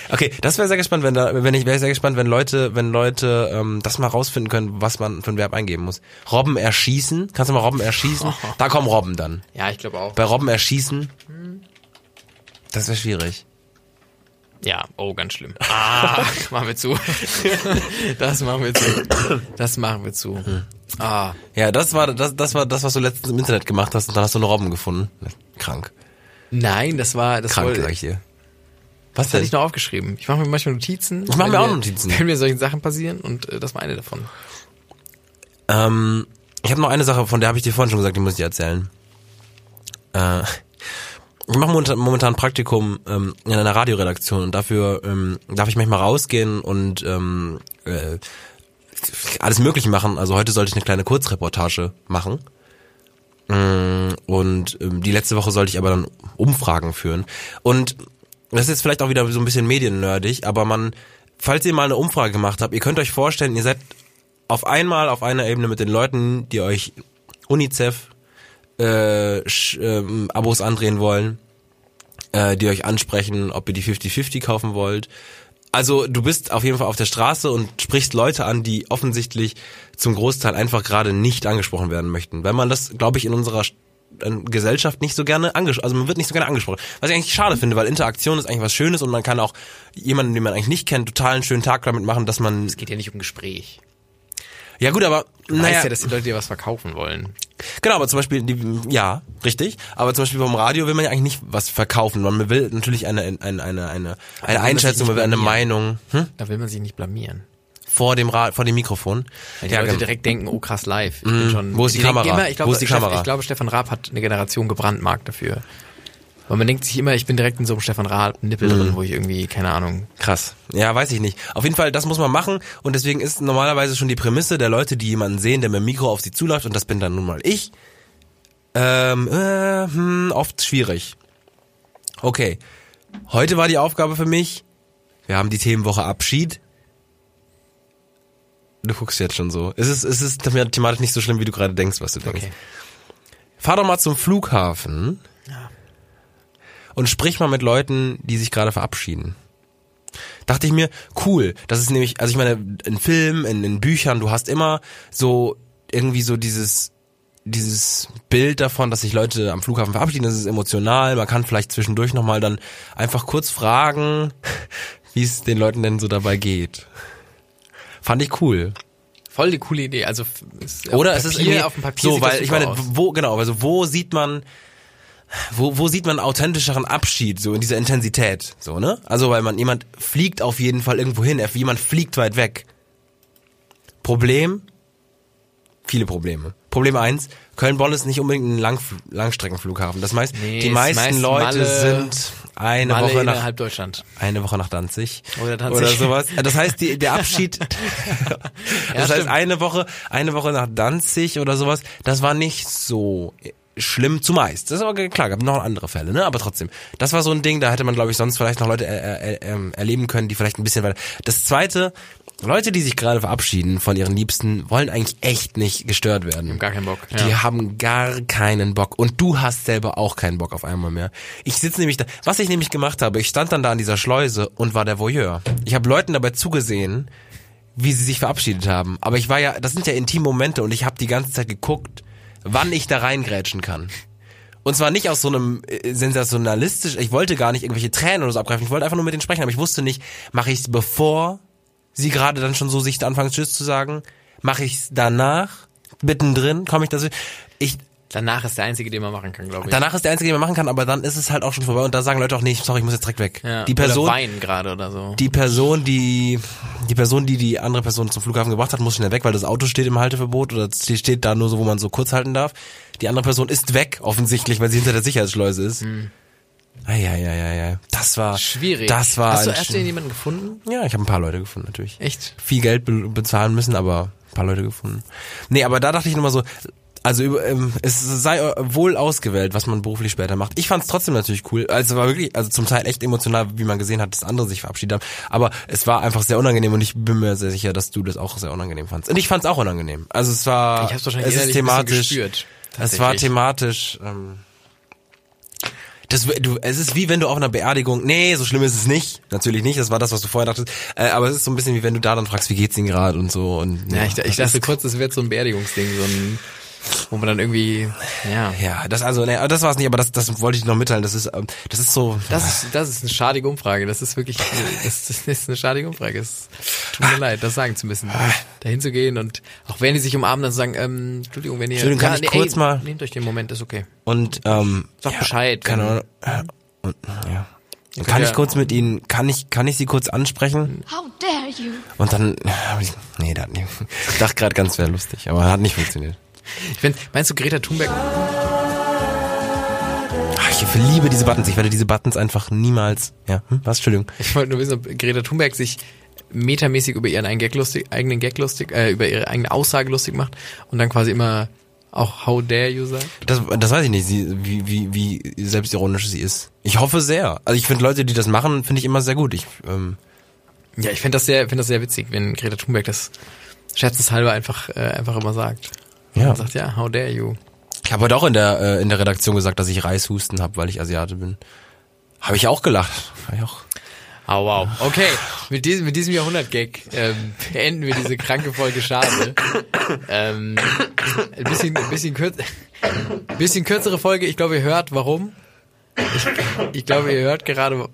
Okay, das wäre sehr gespannt, wenn da, wenn ich wäre sehr gespannt, wenn Leute, wenn Leute ähm, das mal rausfinden können, was man für ein Verb eingeben muss. Robben erschießen, kannst du mal Robben erschießen? (laughs) Da kommen Robben dann. Ja, ich glaube auch. Bei Robben erschießen, das wäre schwierig. Ja, oh, ganz schlimm. Ah, (laughs) machen wir zu. Das machen wir zu. Das machen wir zu. Ah, Ja, das war das, das war das, was du letztens im Internet gemacht hast und dann hast du eine Robben gefunden. Krank. nein, das war, das Krank, sag ich dir. Was Das hatte denn? ich noch aufgeschrieben. Ich mache mir manchmal Notizen. Ich mach wenn mir auch Notizen. Wenn mir solche Sachen passieren und äh, das war eine davon. Ähm, ich habe noch eine Sache, von der habe ich dir vorhin schon gesagt, die muss ich dir erzählen. Äh, ich mache momentan, ein Praktikum ähm, in einer Radioredaktion und dafür ähm, darf ich manchmal rausgehen und ähm, äh, alles Mögliche machen. Also heute sollte ich eine kleine Kurzreportage machen. Mm, Und ähm, die letzte Woche sollte ich aber dann Umfragen führen. Und das ist jetzt vielleicht auch wieder so ein bisschen mediennerdig, aber man, falls ihr mal eine Umfrage gemacht habt, ihr könnt euch vorstellen, ihr seid auf einmal auf einer Ebene mit den Leuten, die euch UNICEF äh, ähm, Abos andrehen wollen, äh, die euch ansprechen, ob ihr die 50-50 kaufen wollt. Also du bist auf jeden Fall auf der Straße und sprichst Leute an, die offensichtlich zum Großteil einfach gerade nicht angesprochen werden möchten. Weil man das, glaube ich, in unserer Gesellschaft nicht so gerne angesprochen, also man wird nicht so gerne angesprochen. Was ich eigentlich schade finde, weil Interaktion ist eigentlich was Schönes und man kann auch jemanden, den man eigentlich nicht kennt, total einen schönen Tag damit machen, dass man, Es geht ja nicht um Gespräch. Ja gut, aber, Du naja, ja, dass die Leute dir was verkaufen wollen. Genau, aber zum Beispiel, die, ja, richtig. Aber zum Beispiel vom Radio will man ja eigentlich nicht was verkaufen. Man will natürlich eine, eine, eine, eine, eine Einschätzung, man will eine Meinung hm? Da will man sich nicht blamieren. vor dem Ra vor dem Mikrofon. Weil die Ja, Leute genau. direkt denken, oh krass, live. Ich bin schon, Wo ist die Kamera? Immer, ich glaube, Wo ist die Kamera? Ich glaube, Stefan Raab hat eine Generation gebrandmarkt dafür. Weil man denkt sich immer, ich bin direkt in so einem Stefan Raab-Nippel Mhm. drin, wo ich irgendwie, keine Ahnung, Krass. Ja, weiß ich nicht. Auf jeden Fall, das muss man machen und deswegen ist normalerweise schon die Prämisse der Leute, die jemanden sehen, der mit dem Mikro auf sie zuläuft und das bin dann nun mal ich, ähm, äh, hm, oft schwierig. Okay. Heute war die Aufgabe für mich, wir haben die Themenwoche Abschied. Du guckst jetzt schon so. Es ist, es ist thematisch nicht so schlimm, wie du gerade denkst, was du denkst. okay. Fahr doch mal zum Flughafen und sprich mal mit Leuten, die sich gerade verabschieden. Dachte ich mir, cool. Das ist nämlich, also ich meine, in Filmen, in, in Büchern, du hast immer so irgendwie so dieses dieses Bild davon, dass sich Leute am Flughafen verabschieden, das ist emotional. Man kann vielleicht zwischendurch nochmal dann einfach kurz fragen, (laughs) wie es den Leuten denn so dabei geht. Fand ich cool. Voll die coole Idee. Also ist Oder auf es ist Papier, irgendwie auf dem Papier so, weil ich meine, aus. wo genau, also wo sieht man wo, wo sieht man authentischeren Abschied so in dieser Intensität, so ne? Also weil man jemand fliegt auf jeden Fall irgendwo hin, jemand fliegt weit weg. Problem viele Probleme. Problem eins: Köln-Bonn ist nicht unbedingt ein Lang Langstreckenflughafen. Das heißt, Nee, die ist meisten meist Leute Malle- sind eine Malle Woche nach Deutschland. eine Woche nach Danzig Oder Danzig. oder sowas. Das heißt, die, der Abschied, (laughs) (laughs) das heißt stimmt. eine Woche, eine Woche nach Danzig oder sowas, das war nicht so schlimm zumeist. Das ist aber klar, gab noch andere Fälle, ne? Aber trotzdem, das war so ein Ding, da hätte man glaube ich sonst vielleicht noch Leute äh, äh, ähm, erleben können, die vielleicht ein bisschen weiter. Das zweite, Leute, die sich gerade verabschieden von ihren Liebsten, wollen eigentlich echt nicht gestört werden. Gar keinen Bock. Die Ja. haben gar keinen Bock. Und du hast selber auch keinen Bock auf einmal mehr. Ich sitze nämlich da. Was ich nämlich gemacht habe, ich stand dann da an dieser Schleuse und war der Voyeur. Ich habe Leuten dabei zugesehen, wie sie sich verabschiedet haben. Aber ich war ja, das sind ja intime Momente und ich habe die ganze Zeit geguckt, wann ich da reingrätschen kann. Und zwar nicht aus so einem äh, sensationalistisch, ich wollte gar nicht irgendwelche Tränen oder so abgreifen, ich wollte einfach nur mit denen sprechen, aber ich wusste nicht, mache ich es bevor sie gerade dann schon so sich anfangen Tschüss zu sagen, mache ich es danach, mittendrin, komme ich das, ich, Danach ist der einzige, den man machen kann, glaube ich. danach ist der einzige, den man machen kann, aber dann ist es halt auch schon vorbei und da sagen Leute auch nicht, sorry, ich muss jetzt direkt weg. ja. Die Person, weinen gerade oder so. die Person, die die Person, die die andere Person zum Flughafen gebracht hat, muss schnell weg, weil das Auto steht im Halteverbot oder steht da nur so, wo man so kurz halten darf. Die andere Person ist weg, offensichtlich, weil sie hinter der Sicherheitsschleuse ist. Hm. Eieieiei. Das war Schwierig. Das war Hast du erst jemanden gefunden? Ja, ich habe ein paar Leute gefunden natürlich. Echt? Viel Geld be bezahlen müssen, aber ein paar Leute gefunden. Nee, aber da dachte ich nochmal so, also ähm, es sei äh, wohl ausgewählt, was man beruflich später macht. Ich fand es trotzdem natürlich cool. Also es war wirklich, also zum Teil echt emotional, wie man gesehen hat, dass andere sich verabschiedet haben. Aber es war einfach sehr unangenehm und ich bin mir sehr sicher, dass du das auch sehr unangenehm fandst. Und ich fand es auch unangenehm. Also es war, Ich hab's wahrscheinlich es ist thematisch, gespürt, es war thematisch. Ähm, das, du, es ist wie wenn du auf einer Beerdigung, nee, so schlimm ist es nicht, natürlich nicht, das war das, was du vorher dachtest, äh, aber es ist so ein bisschen wie wenn du da dann fragst, wie geht's Ihnen gerade und so und Ja, ich, ich das dachte kurz, das wird so ein Beerdigungsding, so ein, wo man dann irgendwie, ja. Ja, das also, nee, das war's nicht, aber das, das wollte ich noch mitteilen. Das ist, ähm, das ist so. Das ist, das ist eine schadige Umfrage. Das ist wirklich, das ist eine schadige Umfrage. Es tut mir leid, das sagen zu müssen. Dahin zu gehen und auch wenn die sich umarmen, dann zu sagen, ähm, Entschuldigung, wenn ihr, Entschuldigung, kann ich kurz mal- nehmt euch den Moment, ist okay. und ähm, Sag Bescheid. keine wenn- Ahnung. äh, Und, ja. könnt Kann ich ja- kurz mit Ihnen, kann ich, kann ich Sie kurz ansprechen? How dare you? Und dann, hab ich, nee, das. Ich (laughs) dachte gerade ganz wäre lustig, aber hat nicht funktioniert. Ich find, meinst du Greta Thunberg? Ach, ich liebe diese Buttons. Ich werde diese Buttons einfach niemals. Ja, hm? was? Entschuldigung. Ich wollte nur wissen, ob Greta Thunberg sich metamäßig über ihren eigenen Gag lustig, eigenen Gag lustig, äh, über ihre eigene Aussage lustig macht und dann quasi immer auch How dare you sagt. Das, das weiß ich nicht, sie, wie, wie, wie selbstironisch sie ist. Ich hoffe sehr. Also ich finde Leute, die das machen, finde ich immer sehr gut. Ich, ähm, Ja, ich finde das sehr, finde das sehr witzig, wenn Greta Thunberg das scherzenshalber einfach, äh, einfach immer sagt. Ja. Und sagt, ja, how dare you. Ich habe heute auch in der äh, in der Redaktion gesagt, dass ich Reishusten habe, weil ich Asiate bin. Habe ich auch gelacht. Hab ich auch. Oh wow. Okay, mit diesem, mit diesem Jahrhundert-Gag ähm, beenden wir diese kranke Folge Schade. Ähm, ein bisschen, ein bisschen, kürz, ein bisschen kürzere Folge. Ich glaube, ihr hört, warum. Ich, ich glaube, ihr hört gerade,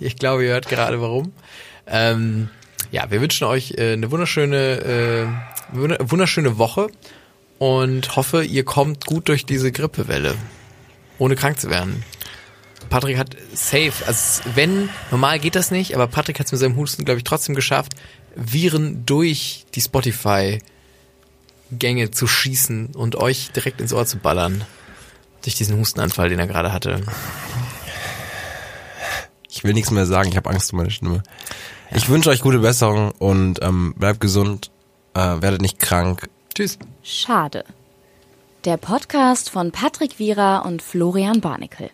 ich glaube, ihr hört gerade, warum. Ähm, ja, wir wünschen euch äh, eine wunderschöne, äh, wunderschöne Woche und hoffe, ihr kommt gut durch diese Grippewelle, ohne krank zu werden. Patrick hat safe, also wenn, normal geht das nicht, aber Patrick hat es mit seinem Husten, glaube ich, trotzdem geschafft, Viren durch die Spotify-Gänge zu schießen und euch direkt ins Ohr zu ballern. Durch diesen Hustenanfall, den er gerade hatte. Ich will nichts mehr sagen, ich habe Angst um meine Stimme. Ich wünsche euch gute Besserung und ähm, bleibt gesund, äh, werdet nicht krank. Tschüss. Schade. Der Podcast von Patrick Wierer und Florian Barnikel.